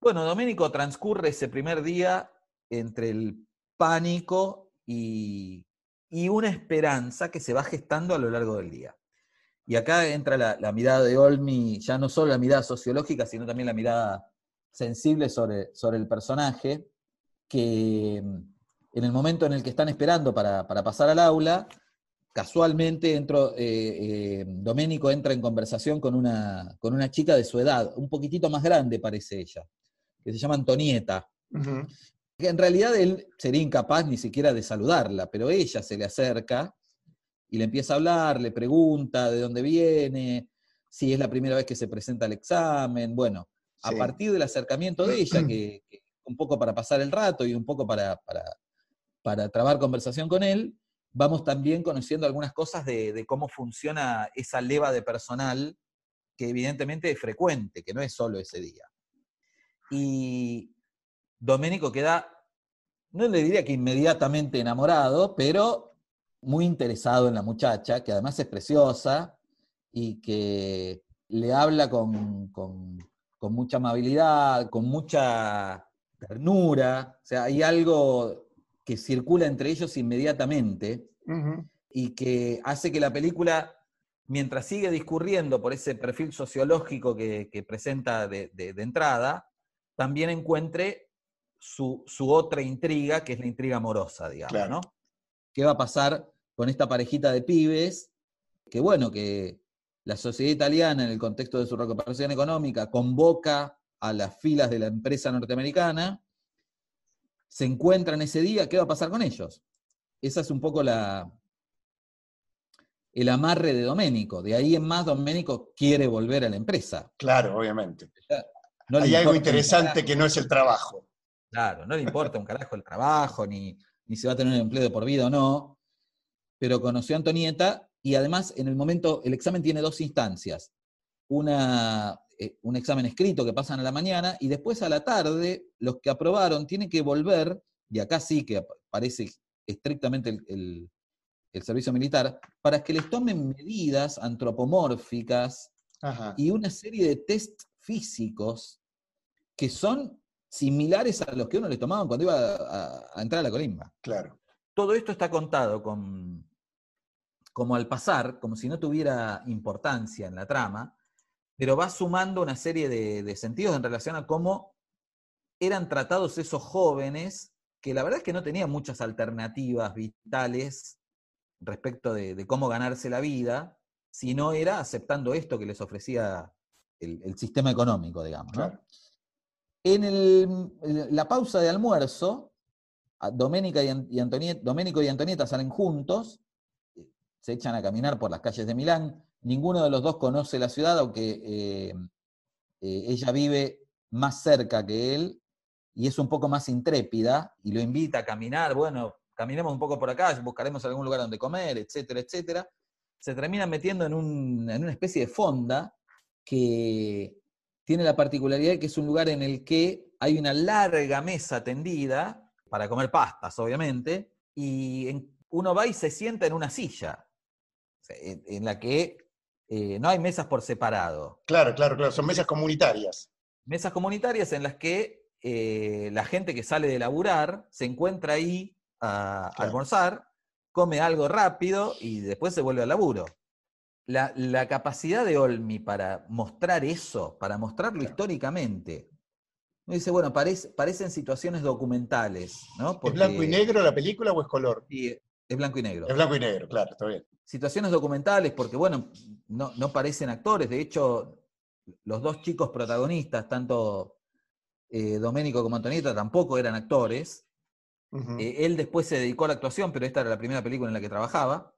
Bueno, Doménico transcurre ese primer día entre el pánico y, y una esperanza que se va gestando a lo largo del día. Y acá entra la, la mirada de Olmi, ya no solo la mirada sociológica, sino también la mirada sensible sobre, sobre el personaje, que mm, en el momento en el que están esperando para, para pasar al aula, casualmente entró, eh, eh, Doménico entra en conversación con una, con una chica de su edad, un poquitito más grande parece ella, que se llama Antonieta. Que en realidad él sería incapaz ni siquiera de saludarla, pero ella se le acerca y le empieza a hablar, le pregunta de dónde viene, si es la primera vez que se presenta el examen. Bueno, a partir del acercamiento de ella, que, que un poco para pasar el rato y un poco para, para, para trabar conversación con él, vamos también conociendo algunas cosas de, cómo funciona esa leva de personal que evidentemente es frecuente, que no es solo ese día. Y Doménico queda, no le diría que inmediatamente enamorado, pero muy interesado en la muchacha, que además es preciosa y que le habla con, con- con mucha amabilidad, con mucha ternura. O sea, hay algo que circula entre ellos inmediatamente y que hace que la película, mientras sigue discurriendo por ese perfil sociológico que, que presenta de, de- de entrada, también encuentre su, su otra intriga, que es la intriga amorosa, digamos, Claro. ¿no? ¿Qué va a pasar con esta parejita de pibes? Que bueno, que la sociedad italiana, en el contexto de su recuperación económica, convoca a las filas de la empresa norteamericana, se encuentran ese día, ¿qué va a pasar con ellos? Esa es un poco la, el amarre de Doménico. De ahí en más, Doménico quiere volver a la empresa. Claro, obviamente. No Hay algo interesante que no es el trabajo. Claro, no le importa un carajo el trabajo, ni, ni si va a tener un empleo de por vida o no. Pero conoció a Antonieta y además en el momento, el examen tiene dos instancias. Una, eh, un examen escrito que pasan a la mañana y después a la tarde los que aprobaron tienen que volver, y acá sí que ap- parece estrictamente el, el- el servicio militar, para que les tomen medidas antropomórficas Ajá. y una serie de test físicos que son similares a los que uno le tomaban cuando iba a, a entrar a la colimba. Claro. Todo esto está contado con, como al pasar, como si no tuviera importancia en la trama, pero va sumando una serie de, de sentidos en relación a cómo eran tratados esos jóvenes que la verdad es que no tenían muchas alternativas vitales respecto de, de cómo ganarse la vida, sino era aceptando esto que les ofrecía el, el sistema económico, digamos. ¿no? Claro. En el- la pausa de almuerzo, Doménica y, An- y Antonieta, Doménico y Antonieta salen juntos, eh, se echan a caminar por las calles de Milán. Ninguno de los dos conoce la ciudad, aunque eh, eh, ella vive más cerca que él y es un poco más intrépida y lo invita a caminar. Bueno, caminemos un poco por acá, buscaremos algún lugar donde comer, etcétera, etcétera. Se termina metiendo en, en una especie de fonda que tiene la particularidad de que es un lugar en el que hay una larga mesa tendida para comer pastas, obviamente, y uno va y se sienta en una silla, en la que eh, no hay mesas por separado. Claro, claro, claro. Son mesas comunitarias. Mesas comunitarias en las que eh, la gente que sale de laburar se encuentra ahí a Claro. almorzar, come algo rápido y después se vuelve al laburo. La, la capacidad de Olmi para mostrar eso, para mostrarlo Claro. históricamente, uno dice, bueno, parece- parecen situaciones documentales, ¿no? ¿Es blanco y negro la película o es color? Sí, es blanco y negro. Es blanco y negro, claro, está bien. Situaciones documentales, porque bueno, no, no parecen actores. De hecho, los dos chicos protagonistas, tanto eh, Doménico como Antonieta, tampoco eran actores. Eh, él después se dedicó a la actuación, pero esta era la primera película en la que trabajaba.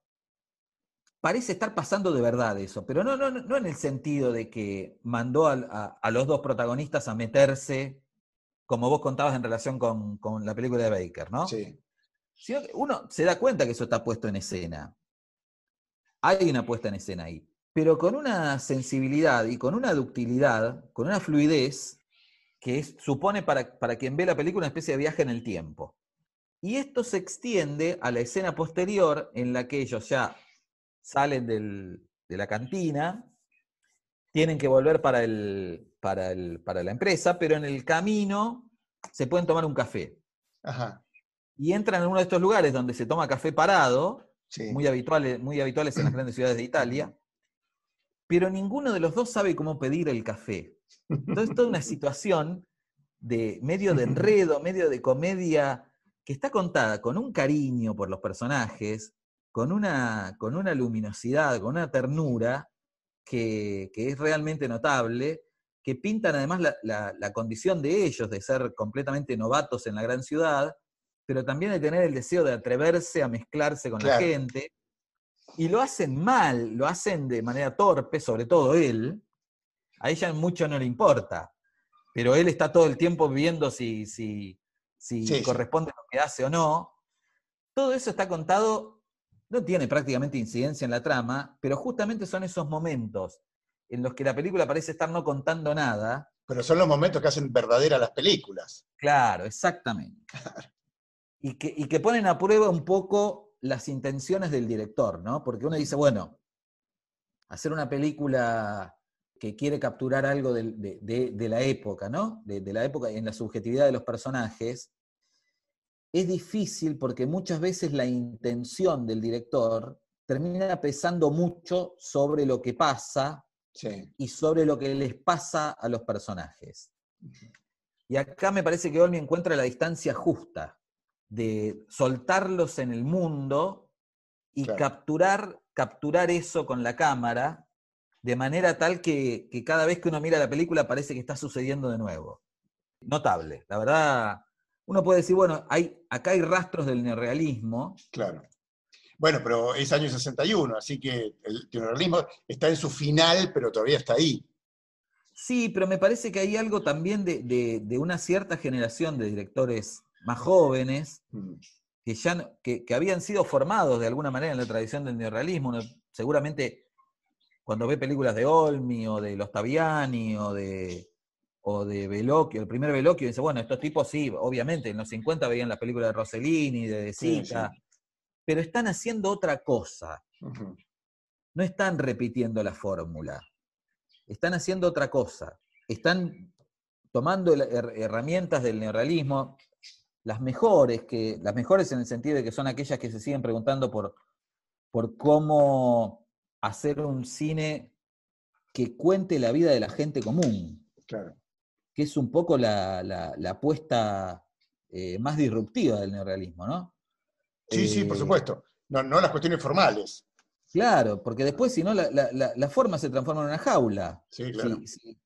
Parece estar pasando de verdad eso, pero no, no, no en el sentido de que mandó al- a, a los dos protagonistas a meterse, como vos contabas en relación con, con la película de Baker, ¿no? Sí. Uno se da cuenta que eso está puesto en escena. Hay una puesta en escena ahí. Pero con una sensibilidad y con una ductilidad, con una fluidez, que supone para, para quien ve la película una especie de viaje en el tiempo. Y esto se extiende a la escena posterior en la que ellos ya salen del- de la cantina, tienen que volver para, el, para, el- para la empresa, pero en el camino se pueden tomar un café Ajá. Y entran en uno de estos lugares donde se toma café parado, Sí. muy habituales, muy habituales en las grandes ciudades de Italia, pero ninguno de los dos sabe cómo pedir el café. Entonces, toda una situación de medio de enredo, medio de comedia, que está contada con un cariño por los personajes, con una, con una luminosidad, con una ternura que, que es realmente notable, que pintan además la, la- la condición de ellos de ser completamente novatos en la gran ciudad, pero también de tener el deseo de atreverse a mezclarse con Claro. la gente. Y lo hacen mal, lo hacen de manera torpe, sobre todo él. A ella mucho no le importa, pero él está todo el tiempo viendo si, si, si Sí, sí. corresponde lo que hace o no. Todo eso está contado, no tiene prácticamente incidencia en la trama, pero justamente son esos momentos en los que la película parece estar no contando nada. Pero son los momentos que hacen verdaderas las películas. Claro, exactamente. Y que, y que ponen a prueba un poco las intenciones del director, ¿no? Porque uno dice, bueno, hacer una película que quiere capturar algo de, de- de la época, ¿no? De, de la época en la subjetividad de los personajes, es difícil porque muchas veces la intención del director termina pesando mucho sobre lo que pasa Sí. y sobre lo que les pasa a los personajes. Y acá me parece que Olmi encuentra la distancia justa de soltarlos en el mundo y Claro. capturar, capturar eso con la cámara de manera tal que, que cada vez que uno mira la película parece que está sucediendo de nuevo. Notable, la verdad. Uno puede decir, bueno, hay, acá hay rastros del neorrealismo, Claro. Bueno, pero es año 61, así que el neorrealismo está en su final, pero todavía está ahí. Sí, pero me parece que hay algo también de, de- de una cierta generación de directores más jóvenes Mm. que ya no- que, que habían sido formados de alguna manera en la tradición del neorrealismo. Uno seguramente cuando ve películas de Olmi o de Los Taviani o de, o de el primer Bellocchio, dice, bueno, estos tipos sí, obviamente, en los 50 veían la película de Rossellini, de De Sí, Sica, pero están haciendo otra cosa no están repitiendo la fórmula, están haciendo otra cosa, están tomando herramientas del neorrealismo, las mejores, que, las mejores en el sentido de que son aquellas que se siguen preguntando por, por cómo hacer un cine que cuente la vida de la gente común, Claro. que es un poco la, la- la apuesta eh, más disruptiva del neorrealismo, ¿no? Sí, sí, por Eh, supuesto. No, no las cuestiones formales. Claro, porque después si no, la, la- la- la forma se transforma en una jaula. Sí, claro. Si, si-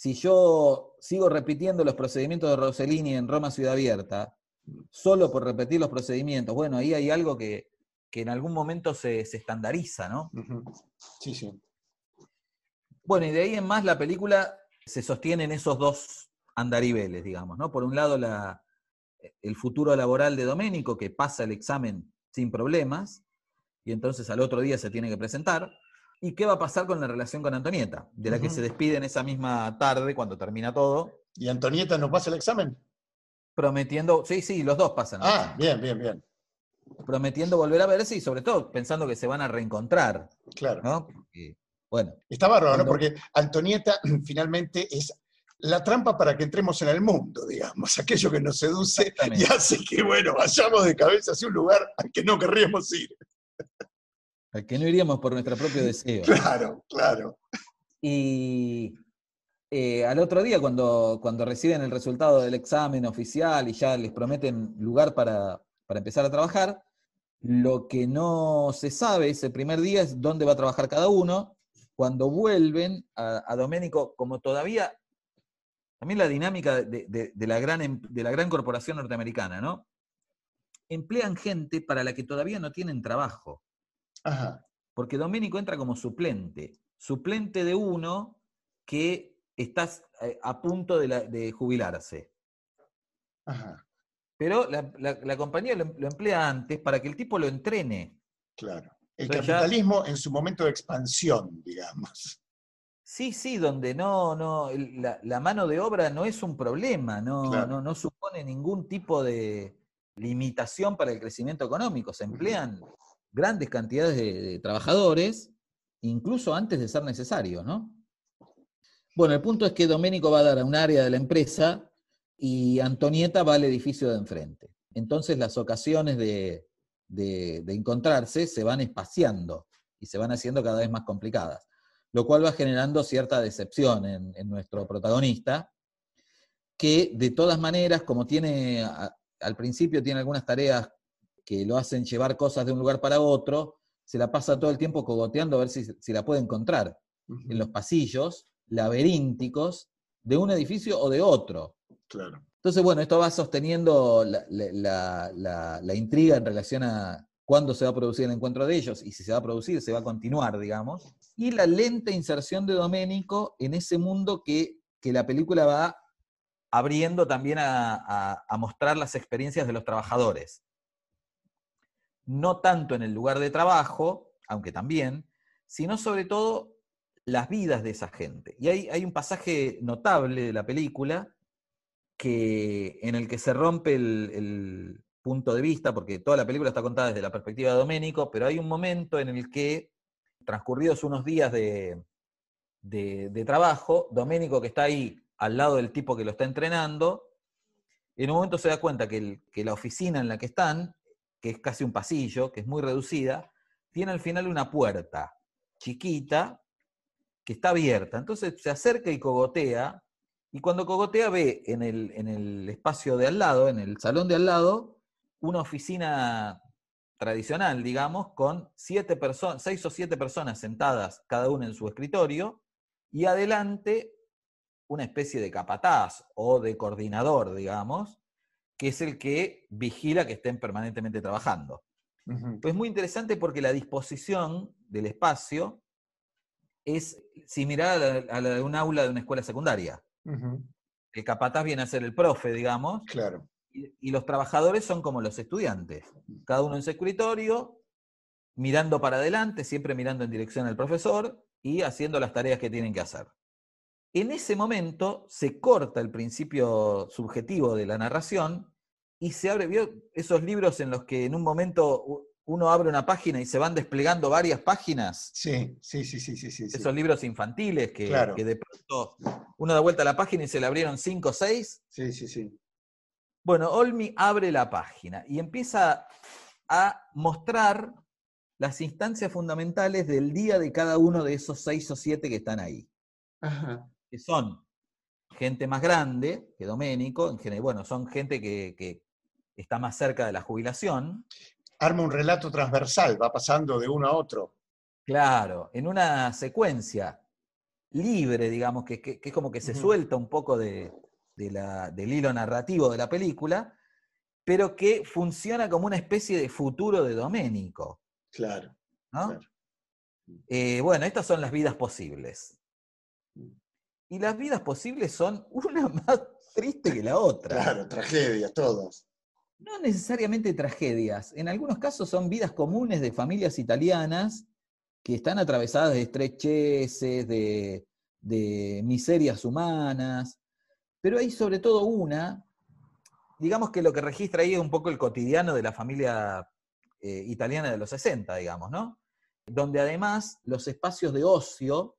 si yo sigo repitiendo los procedimientos de Rossellini en Roma Ciudad Abierta, solo por repetir los procedimientos, bueno, ahí hay algo que, que en algún momento se, se estandariza, ¿no? Sí, sí. Bueno, y de ahí en más la película se sostiene en esos dos andariveles, digamos, ¿no? Por un lado, la- el futuro laboral de Doménico, que pasa el examen sin problemas, y entonces al otro día se tiene que presentar. ¿Y qué va a pasar con la relación con Antonieta? De la que se despiden esa misma tarde, cuando termina todo, ¿Y Antonieta no pasa el examen? prometiendo, sí, sí, los dos pasan. Ah, bien, bien, bien. Prometiendo volver a verse y sobre todo pensando que se van a reencontrar, Claro. ¿no? Porque, bueno, Está bárbaro, ¿no? Porque Antonieta finalmente es la trampa para que entremos en el mundo, digamos, aquello que nos seduce y hace que, bueno, vayamos de cabeza hacia un lugar al que no querríamos ir. Al que no iríamos por nuestro propio deseo. Claro, claro. Y eh, al otro día, cuando, cuando reciben el resultado del examen oficial y ya les prometen lugar para, para empezar a trabajar, lo que no se sabe ese primer día es dónde va a trabajar cada uno. Cuando vuelven a, a Doménico, como todavía, también la dinámica de, de- de la gran, em- de la gran corporación norteamericana, ¿no? Emplean gente para la que todavía no tienen trabajo Ajá. porque Doménico entra como suplente, suplente de uno que está eh, a punto de, la- de jubilarse. Ajá. Pero la, la- la compañía lo, lo emplea antes para que el tipo lo entrene. Claro. El Entonces ya- capitalismo en su momento de expansión, digamos. Sí, sí, donde no, no, la, la mano de obra no es un problema, no, Claro. no, no supone ningún tipo de limitación para el crecimiento económico. Se emplean grandes cantidades de, trabajadores, incluso antes de ser necesario, ¿no? Bueno, el punto es que Doménico va a dar a un área de la empresa y Antonieta va al edificio de enfrente. Entonces las ocasiones de, de- de encontrarse se van espaciando y se van haciendo cada vez más complicadas, lo cual va generando cierta decepción en, en nuestro protagonista, que de todas maneras, como tiene, al principio tiene algunas tareas que lo hacen llevar cosas de un lugar para otro, se la pasa todo el tiempo cogoteando a ver si, si la puede encontrar en los pasillos laberínticos de un edificio o de otro. Claro. Entonces, bueno, esto va sosteniendo la, la- la- la- la intriga en relación a cuándo se va a producir el encuentro de ellos y si se va a producir, se va a continuar, digamos. Y la lenta inserción de Doménico en ese mundo que, que la película va abriendo también a, a- a mostrar las experiencias de los trabajadores. No tanto en el lugar de trabajo, aunque también, sino sobre todo las vidas de esa gente. Y hay, hay un pasaje notable de la película que, en el que se rompe el, punto de vista, porque toda la película está contada desde la perspectiva de Doménico, pero hay un momento en el que, transcurridos unos días de, de- de trabajo, Doménico que está ahí al lado del tipo que lo está entrenando, en un momento se da cuenta que, el- que la oficina en la que están, que es casi un pasillo, que es muy reducida, tiene al final una puerta chiquita que está abierta. Entonces se acerca y cogotea, y cuando cogotea ve en el, en el espacio de al lado, en el salón de al lado, una oficina tradicional, digamos, con siete personas, seis o siete personas sentadas, cada una en su escritorio, y adelante una especie de capataz o de coordinador, digamos, que es el que vigila que estén permanentemente trabajando. Ujú. Pues muy interesante porque la disposición del espacio es similar a la, a la de un aula de una escuela secundaria. El capataz viene a ser el profe, digamos, Claro. y, y los trabajadores son como los estudiantes, cada uno en su escritorio, mirando para adelante, siempre mirando en dirección al profesor y haciendo las tareas que tienen que hacer. En ese momento se corta el principio subjetivo de la narración y se abre, ¿vio esos libros en los que en un momento uno abre una página y se van desplegando varias páginas. Sí, sí, sí, sí, sí. sí, sí. Esos libros infantiles que, Claro. que de pronto uno da vuelta a la página y se le abrieron cinco o seis. Sí, sí, sí. Bueno, Olmi abre la página y empieza a mostrar las instancias fundamentales del día de cada uno de esos seis o siete que están ahí. Ajá. Que son gente más grande que Doménico, bueno, son gente que, que está más cerca de la jubilación, Arma un relato transversal, va pasando de uno a otro. claro, en una secuencia libre, digamos, que, que- que es como que se suelta un poco de, de la- del hilo narrativo de la película, pero que funciona como una especie de futuro de Doménico, Claro. ¿no? Claro. Eh, bueno, estas son las vidas posibles. Y las vidas posibles son una más triste que la otra. Claro, tragedias, todas. No necesariamente tragedias, en algunos casos son vidas comunes de familias italianas que están atravesadas de estrecheces, de, de miserias humanas, pero hay sobre todo una, digamos que lo que registra ahí es un poco el cotidiano de la familia eh, italiana de los 60, digamos, ¿no? Donde además los espacios de ocio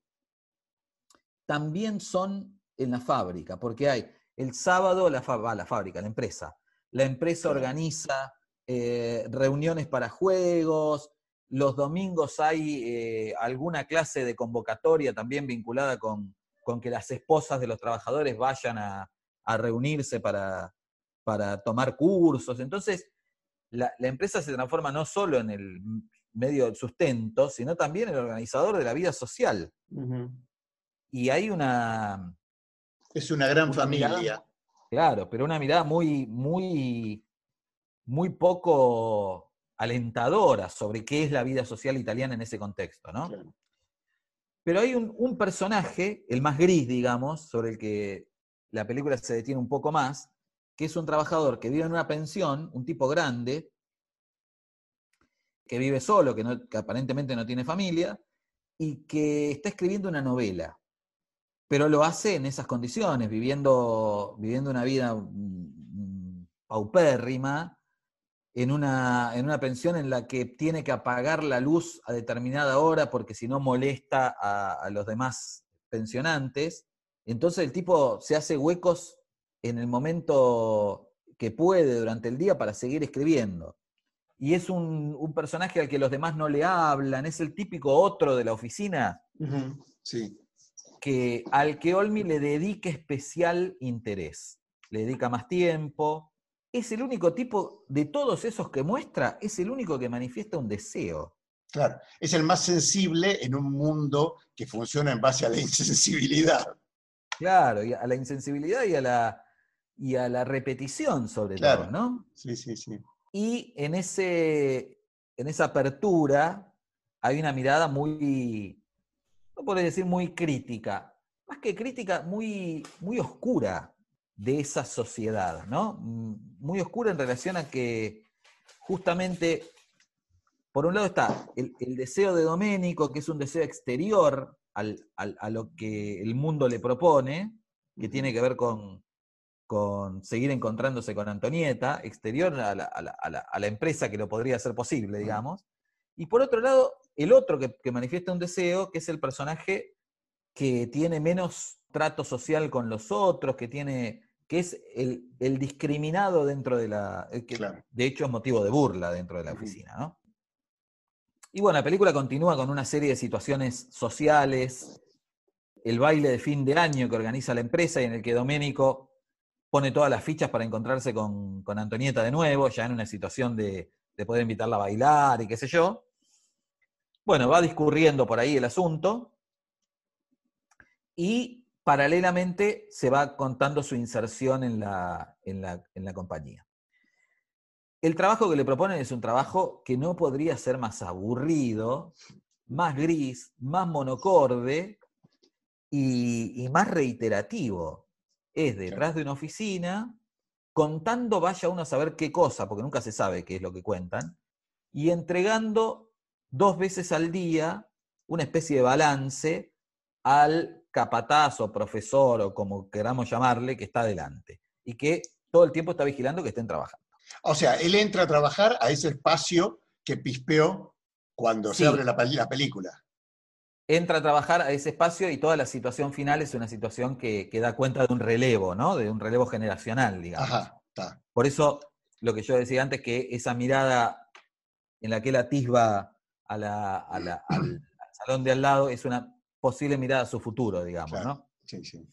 también son en la fábrica, porque hay el sábado la, va, la fábrica, la empresa, la empresa organiza eh, reuniones para juegos, los domingos hay eh, alguna clase de convocatoria también vinculada con, con que las esposas de los trabajadores vayan a, a reunirse para, para tomar cursos. Entonces, la, la empresa se transforma no solo en el medio del sustento, sino también en el organizador de la vida social. Y hay una, Es una gran Una mirada. familia. Claro, pero una mirada muy, muy, muy poco alentadora sobre qué es la vida social italiana en ese contexto, ¿no? Claro. Pero hay un, un personaje, el más gris, digamos, sobre el que la película se detiene un poco más, que es un trabajador que vive en una pensión, un tipo grande, que vive solo, que, no- que aparentemente no tiene familia, y que está escribiendo una novela. Pero lo hace en esas condiciones, viviendo, viviendo una vida mm, paupérrima, en una, en una pensión en la que tiene que apagar la luz a determinada hora porque si no molesta a, los demás pensionantes. Entonces el tipo se hace huecos en el momento que puede durante el día para seguir escribiendo. Y es un, personaje al que los demás no le hablan, es el típico otro de la oficina. Sí. Que, al que Olmi le dedica especial interés. Le dedica más tiempo. Es el único tipo de todos esos que muestra, es el único que manifiesta un deseo. Claro. Es el más sensible en un mundo que funciona en base a la insensibilidad. Claro, y a la insensibilidad y a la, y a la repetición, sobre Claro. todo, ¿no? Sí, sí, sí. Y en, ese, en esa apertura hay una mirada muy, no podría decir muy crítica, más que crítica, muy, muy oscura de esa sociedad, ¿no? Mm, Muy oscura en relación a que justamente, por un lado está el, el deseo de Doménico, que es un deseo exterior al- al- a lo que el mundo le propone, que tiene que ver con, con seguir encontrándose con Antonieta, exterior a la, a la- a la- a la empresa que lo podría hacer posible, digamos. Y por otro lado, el otro que, que manifiesta un deseo, que es el personaje que tiene menos trato social con los otros, que tiene que es el, el discriminado dentro de la... el que Claro. de hecho es motivo de burla dentro de la oficina, ¿no? Y bueno, la película continúa con una serie de situaciones sociales, el baile de fin de año que organiza la empresa y en el que Doménico pone todas las fichas para encontrarse con, con Antonieta de nuevo, ya en una situación de, de poder invitarla a bailar y qué sé yo. Bueno, va discurriendo por ahí el asunto y paralelamente se va contando su inserción en la, en la, en la compañía. El trabajo que le proponen es un trabajo que no podría ser más aburrido, más gris, más monocorde y, y más reiterativo. Es detrás de una oficina, contando vaya uno a saber qué cosa, porque nunca se sabe qué es lo que cuentan, y entregando dos veces al día una especie de balance al capataz o profesor o como queramos llamarle que está adelante y que todo el tiempo está vigilando que estén trabajando. O sea, él entra a trabajar a ese espacio que pispeó cuando Sí. se abre la, película. Entra a trabajar a ese espacio y toda la situación final es una situación que, que da cuenta de un relevo, ¿no? De un relevo generacional, digamos. Ajá, está. Por eso, lo que yo decía antes, que esa mirada en la que él atisba a la- a la- al, al salón de al lado es una posible mirada a su futuro, digamos, Claro. ¿no? Sí, sí.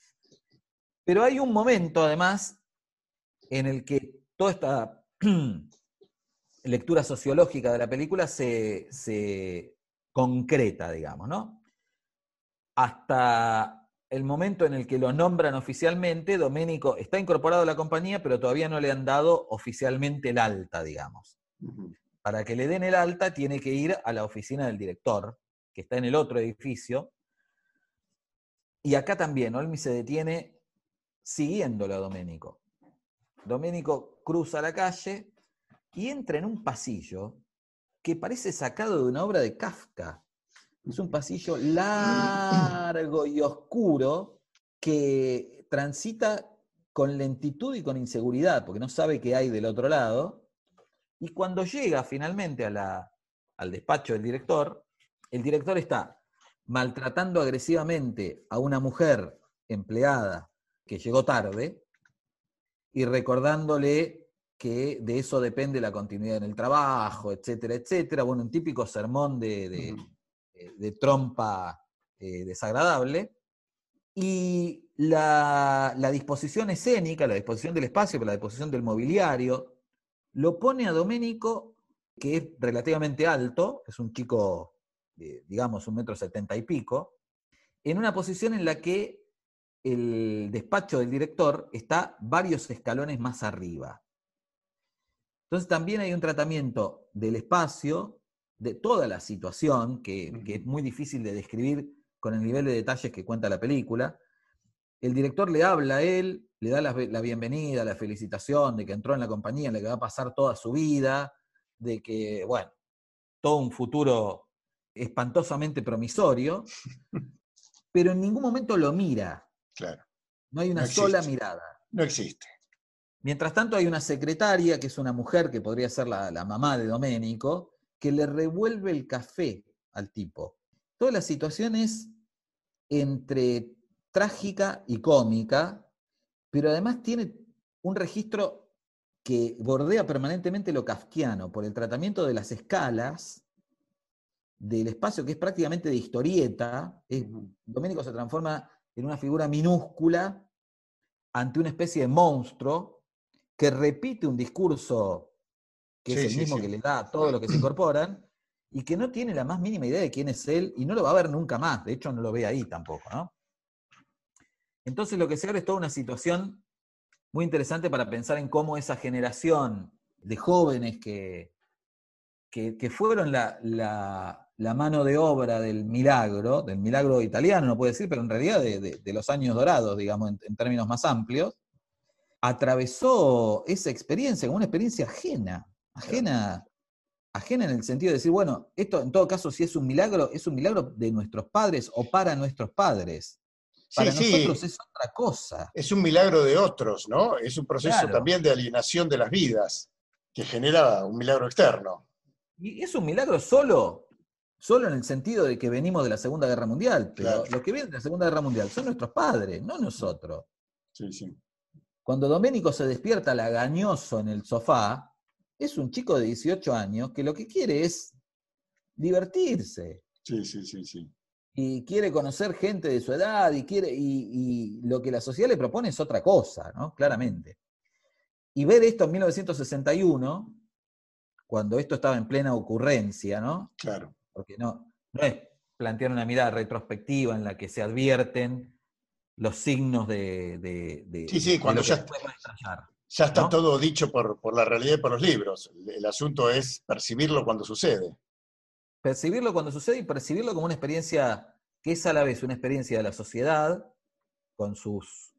Pero hay un momento, además, en el que toda esta lectura sociológica de la película se, se concreta, digamos, ¿no? Hasta el momento en el que lo nombran oficialmente, Doménico está incorporado a la compañía, pero todavía no le han dado oficialmente el alta, digamos. Ujú. Para que le den el alta, tiene que ir a la oficina del director, que está en el otro edificio. Y acá también, Olmi se detiene siguiéndolo a Doménico. Doménico cruza la calle y entra en un pasillo que parece sacado de una obra de Kafka. Es un pasillo largo y oscuro que transita con lentitud y con inseguridad, porque no sabe qué hay del otro lado. Y cuando llega finalmente a la- al despacho del director, el director está maltratando agresivamente a una mujer empleada que llegó tarde y recordándole que de eso depende la continuidad en el trabajo, etcétera, etcétera. Bueno, un típico sermón de, de- de- de trompa eh, desagradable. Y la, la disposición escénica, la disposición del espacio, la disposición del mobiliario, lo pone a Doménico, que es relativamente alto, es un chico, de, digamos, un metro setenta y pico, en una posición en la que el despacho del director está varios escalones más arriba. Entonces también hay un tratamiento del espacio, de toda la situación, que, que es muy difícil de describir con el nivel de detalles que cuenta la película. El director le habla a él, le da la, la bienvenida, la felicitación de que entró en la compañía en la que va a pasar toda su vida, de que, bueno, todo un futuro espantosamente promisorio, pero en ningún momento lo mira. Claro. No hay una No sola mirada. No existe. Mientras tanto hay una secretaria, que es una mujer que podría ser la, la mamá de Doménico, que le revuelve el café al tipo. Toda la situación es entre trágica y cómica, pero además tiene un registro que bordea permanentemente lo kafkiano por el tratamiento de las escalas, del espacio que es prácticamente de historieta. es- Doménico se transforma en una figura minúscula ante una especie de monstruo que repite un discurso que Sí, es el sí, mismo sí. que le da a todos los que se incorporan y que no tiene la más mínima idea de quién es él y no lo va a ver nunca más. De hecho, no lo ve ahí tampoco, ¿no? Entonces, lo que se abre es toda una situación muy interesante para pensar en cómo esa generación de jóvenes que, que, fueron la, mano de obra del milagro, del milagro italiano, no puede decir, pero en realidad de los años dorados, digamos, en, en términos más amplios, atravesó esa experiencia como una experiencia ajena, ajena, ajena en el sentido de decir, bueno, esto en todo caso, si es un milagro, es un milagro de nuestros padres o para nuestros padres. Para Sí, sí. nosotros es otra cosa. Es un milagro de otros, ¿no? Es un proceso Claro. también de alienación de las vidas que genera un milagro externo. Y es un milagro solo, solo en el sentido de que venimos de la Segunda Guerra Mundial, pero Claro. los que vienen de la Segunda Guerra Mundial son nuestros padres, no nosotros. Sí, sí. Cuando Doménico se despierta lagañoso en el sofá, es un chico de 18 años que lo que quiere es divertirse Sí, sí, sí, sí. Y quiere conocer gente de su edad y quiere y, y lo que la sociedad le propone es otra cosa, ¿no? Claramente. Y ver esto en 1961, cuando esto estaba en plena ocurrencia, ¿no? Claro. Porque no, no es plantear una mirada retrospectiva en la que se advierten los signos de, de- de- Sí, sí, cuando ya- estallar. Ya está ¿No? todo dicho por, por la realidad y por los libros. El, el asunto es percibirlo cuando sucede. Percibirlo cuando sucede y percibirlo como una experiencia que es a la vez una experiencia de la sociedad, con sus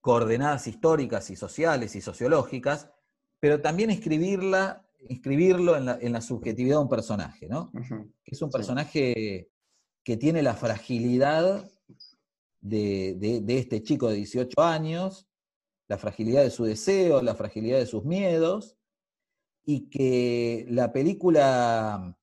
coordenadas históricas y sociales y sociológicas, pero también escribirla, escribirlo en la, en la subjetividad de un personaje, ¿no? Es un Sí. personaje que tiene la fragilidad de, de- de este chico de 18 años, la fragilidad de su deseo, la fragilidad de sus miedos, y que la película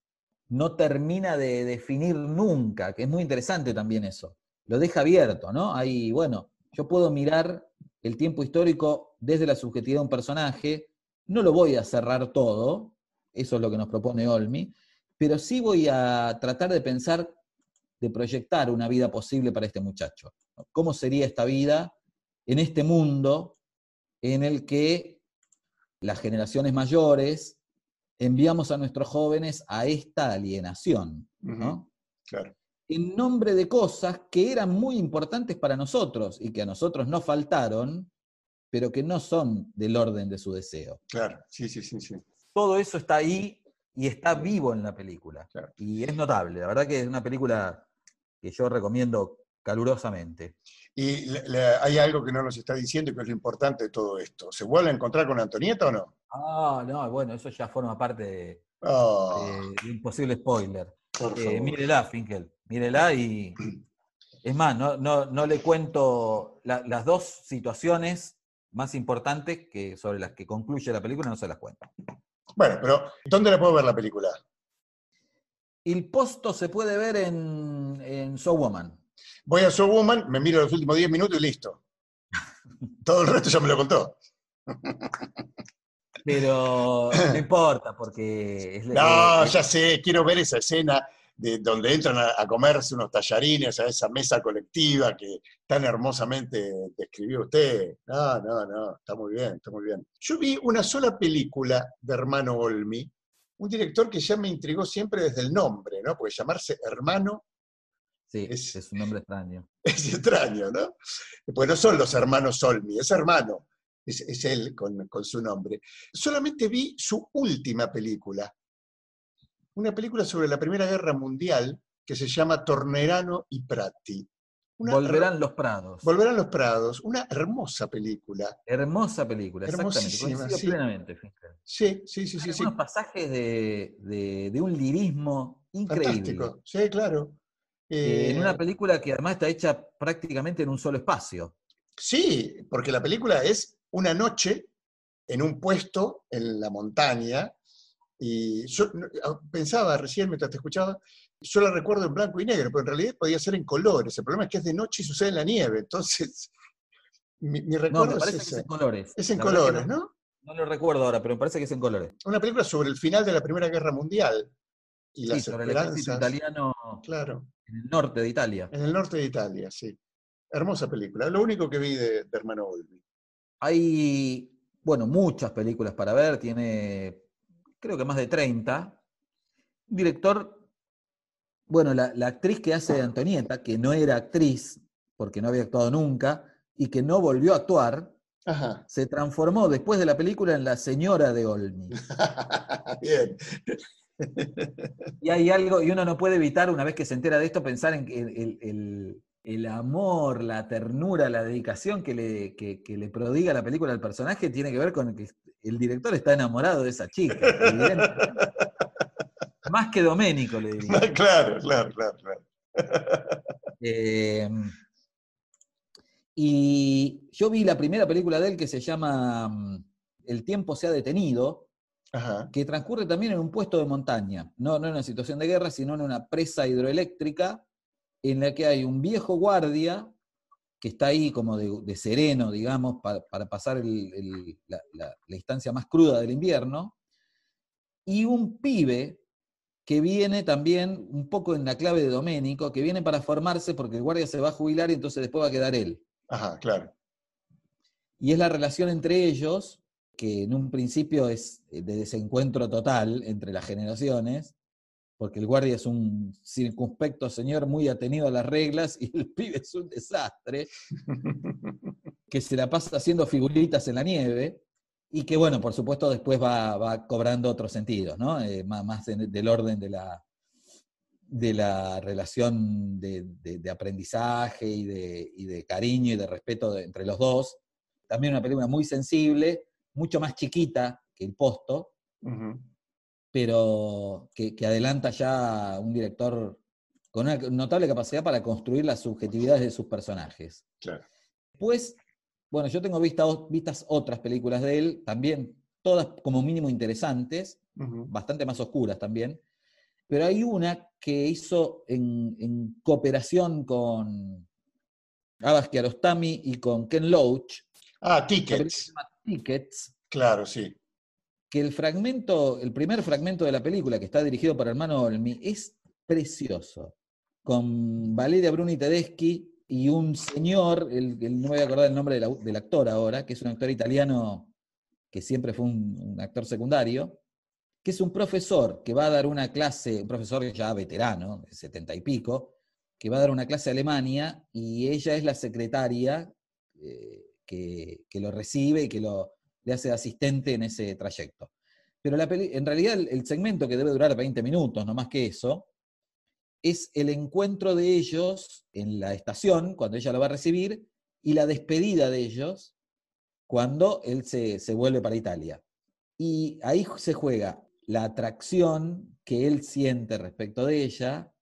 no termina de definir nunca, que es muy interesante también eso. Lo deja abierto, ¿no? Ahí, bueno, yo puedo mirar el tiempo histórico desde la subjetividad de un personaje, no lo voy a cerrar todo, eso es lo que nos propone Olmi, pero sí voy a tratar de pensar, de proyectar una vida posible para este muchacho. ¿Cómo sería esta vida en este mundo en el que las generaciones mayores enviamos a nuestros jóvenes a esta alienación? ¿no? Claro. En nombre de cosas que eran muy importantes para nosotros y que a nosotros nos faltaron, pero que no son del orden de su deseo. Claro, sí, sí, sí, sí. Todo eso está ahí y está vivo en la película. Y es notable, la verdad que es una película que yo recomiendo calurosamente. Y le- le- hay algo que no nos está diciendo y que es lo importante de todo esto. ¿Se vuelve a encontrar con Antonieta o no? Ah, no, bueno, eso ya forma parte de, Oh, de- de un posible spoiler. Eh, mírela, Finkel, mírela y... Es más, no, no, no le cuento la- las dos situaciones más importantes que, sobre las que concluye la película, no se las cuento. Bueno, pero ¿dónde la puedo ver la película? El posto se puede ver en, en So Woman. Voy a So Woman, me miro los últimos 10 minutos y listo. Todo el resto ya me lo contó. Pero no importa, porque... Es, No, eh, ya sé, quiero ver esa escena de donde entran a, a comerse unos tallarines a esa mesa colectiva que tan hermosamente describió usted. No, no, no, está muy bien, está muy bien. Yo vi una sola película de Hermano Olmi, un director que ya me intrigó siempre desde el nombre, ¿no? Porque llamarse Hermano Sí, es- es un nombre extraño. es extraño, ¿no? Pues no son los hermanos Olmi, es hermano, es, es él con, con su nombre. Solamente vi su última película, una película sobre la Primera Guerra Mundial que se llama Tornerano y Prati. Una Volverán los Prados. Volverán los Prados, una hermosa película. Hermosa película, exactamente. Sí. plenamente. Sí, sí, sí, sí, sí. algunos pasajes de, de- de un lirismo increíble. Fantástico, sí, claro. Eh, en Eh, una película que además está hecha prácticamente en un solo espacio. Sí, porque la película es una noche en un puesto en la montaña. Y yo pensaba recién mientras te escuchaba, yo la recuerdo en blanco y negro, pero en realidad podía ser en colores. El problema es que es de noche y sucede en la nieve. Entonces, mi, mi No, recuerdo es que en colores. Es en La colores, ¿no? No lo recuerdo ahora, pero me parece que es en colores. Una película sobre el final de la Primera Guerra Mundial y Sí, las sobre el esperanzas. italiano Claro, en el norte de Italia. en el norte de Italia, sí. Hermosa película. Lo único que vi de, de Hermano Olmi. Hay, bueno, muchas películas para ver, tiene creo que más de 30. Un director, bueno, la, la actriz que hace de Antonieta, que no era actriz, porque no había actuado nunca, y que no volvió a actuar, Ajá. se transformó después de la película en la señora de Olmi. Bien. Y hay algo, y uno no puede evitar, una vez que se entera de esto, pensar en que el, el- el- el amor, la ternura, la dedicación que le, que- que le prodiga la película al personaje tiene que ver con que el director está enamorado de esa chica. Más que Doménico, le diría. claro, claro, claro, claro. Eh, y yo vi la primera película de él que se llama mm, El tiempo se ha detenido, Ajá. que transcurre también en un puesto de montaña, no, no en una situación de guerra, sino en una presa hidroeléctrica en la que hay un viejo guardia que está ahí como de, de sereno, digamos, para, para pasar el- el- la, la- la instancia más cruda del invierno, y un pibe que viene también un poco en la clave de Doménico, que viene para formarse porque el guardia se va a jubilar y entonces después va a quedar él. Ajá, claro. Y es la relación entre ellos, que en un principio es de desencuentro total entre las generaciones, porque el guardia es un circunspecto señor muy atenido a las reglas y el pibe es un desastre, que se la pasa haciendo figuritas en la nieve, y que bueno, por supuesto después va, va cobrando otros sentidos, ¿no? Eh, más, más en- del orden de la, de la relación de, de- de aprendizaje y de, y de cariño y de respeto entre los dos. También una película muy sensible, mucho más chiquita que El Posto, Ujú. Pero que, que adelanta ya un director con una notable capacidad para construir las subjetividades de sus personajes. Claro. Después, bueno, yo tengo vista- vistas otras películas de él, también todas como mínimo interesantes, bastante más oscuras también, pero hay una que hizo en, en cooperación con Abbas Kiarostami y con Ken Loach, Ah, Tickets. Tickets, Claro, sí. Que el fragmento, el primer fragmento de la película, que está dirigido por hermano Olmi, es precioso. Con Valeria Bruni Tedeschi y un señor, el, el- no voy a acordar el nombre del, actor ahora, que es un actor italiano que siempre fue un, un actor secundario, que es un profesor que va a dar una clase, un profesor ya veterano, de setenta y pico, que va a dar una clase a Alemania y ella es la secretaria eh, que, que lo recibe y que lo, le hace asistente en ese trayecto. Pero la peli- en realidad el, el segmento que debe durar 20 minutos, no más que eso, es el encuentro de ellos en la estación, cuando ella lo va a recibir, y la despedida de ellos cuando él se, se vuelve para Italia. Y ahí se juega la atracción que él siente respecto de ella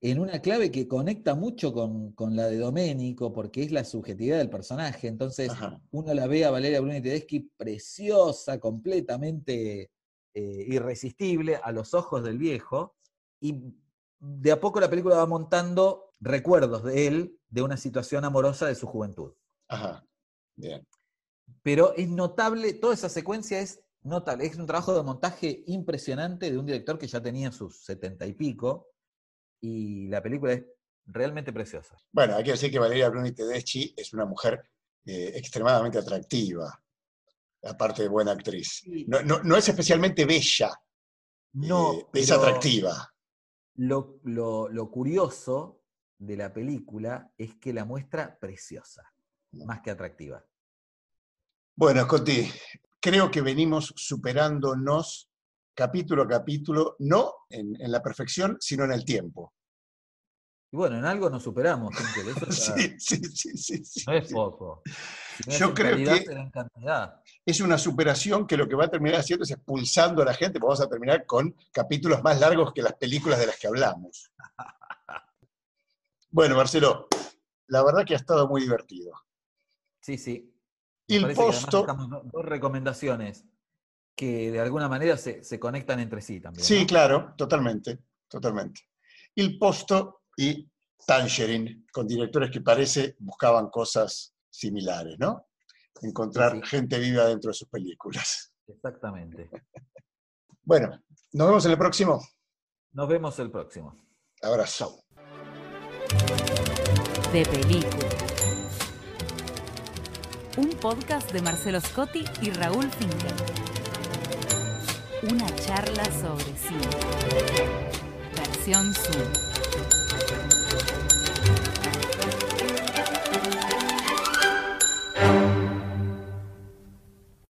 en una clave que conecta mucho con, con la de Domenico, porque es la subjetividad del personaje. Entonces, Ajá. uno la ve a Valeria Bruni Tedeschi preciosa, completamente eh, irresistible a los ojos del viejo, y de a poco la película va montando recuerdos de él de una situación amorosa de su juventud. Ajá. Bien. Pero es notable, toda esa secuencia es notable, es un trabajo de montaje impresionante de un director que ya tenía sus setenta y pico, y la película es realmente preciosa. Bueno, hay que decir que Valeria Bruni Tedeschi es una mujer eh, extremadamente atractiva, aparte de buena actriz. No, no- no es especialmente bella, No, eh, es atractiva. Lo, lo- lo curioso de la película es que la muestra preciosa, más que atractiva. Bueno, Scotty, creo que venimos superándonos capítulo a capítulo, no en, en la perfección, sino en el tiempo. Y bueno, en algo nos superamos, eso Sí, sí, sí, sí, sí, no es poco. Si no es Yo creo calidad, que-. Es una superación que lo que va a terminar haciendo es expulsando a la gente, vamos a terminar con capítulos más largos que las películas de las que hablamos. Bueno, Marcelo, la verdad que ha estado muy divertido. Sí, sí. Me Il posto, dos recomendaciones que de alguna manera se, se conectan entre sí también. sí, ¿no? claro, totalmente, totalmente. Il posto y Tangerine, con directores que parece buscaban cosas similares, ¿no? Encontrar Sí, sí. gente viva dentro de sus películas. Exactamente. Bueno, nos vemos en el próximo. Nos vemos el próximo. Abrazo. De película. Un podcast de Marcelo Scotti y Raúl Finkel. Una charla sobre cine. Versión Zoom.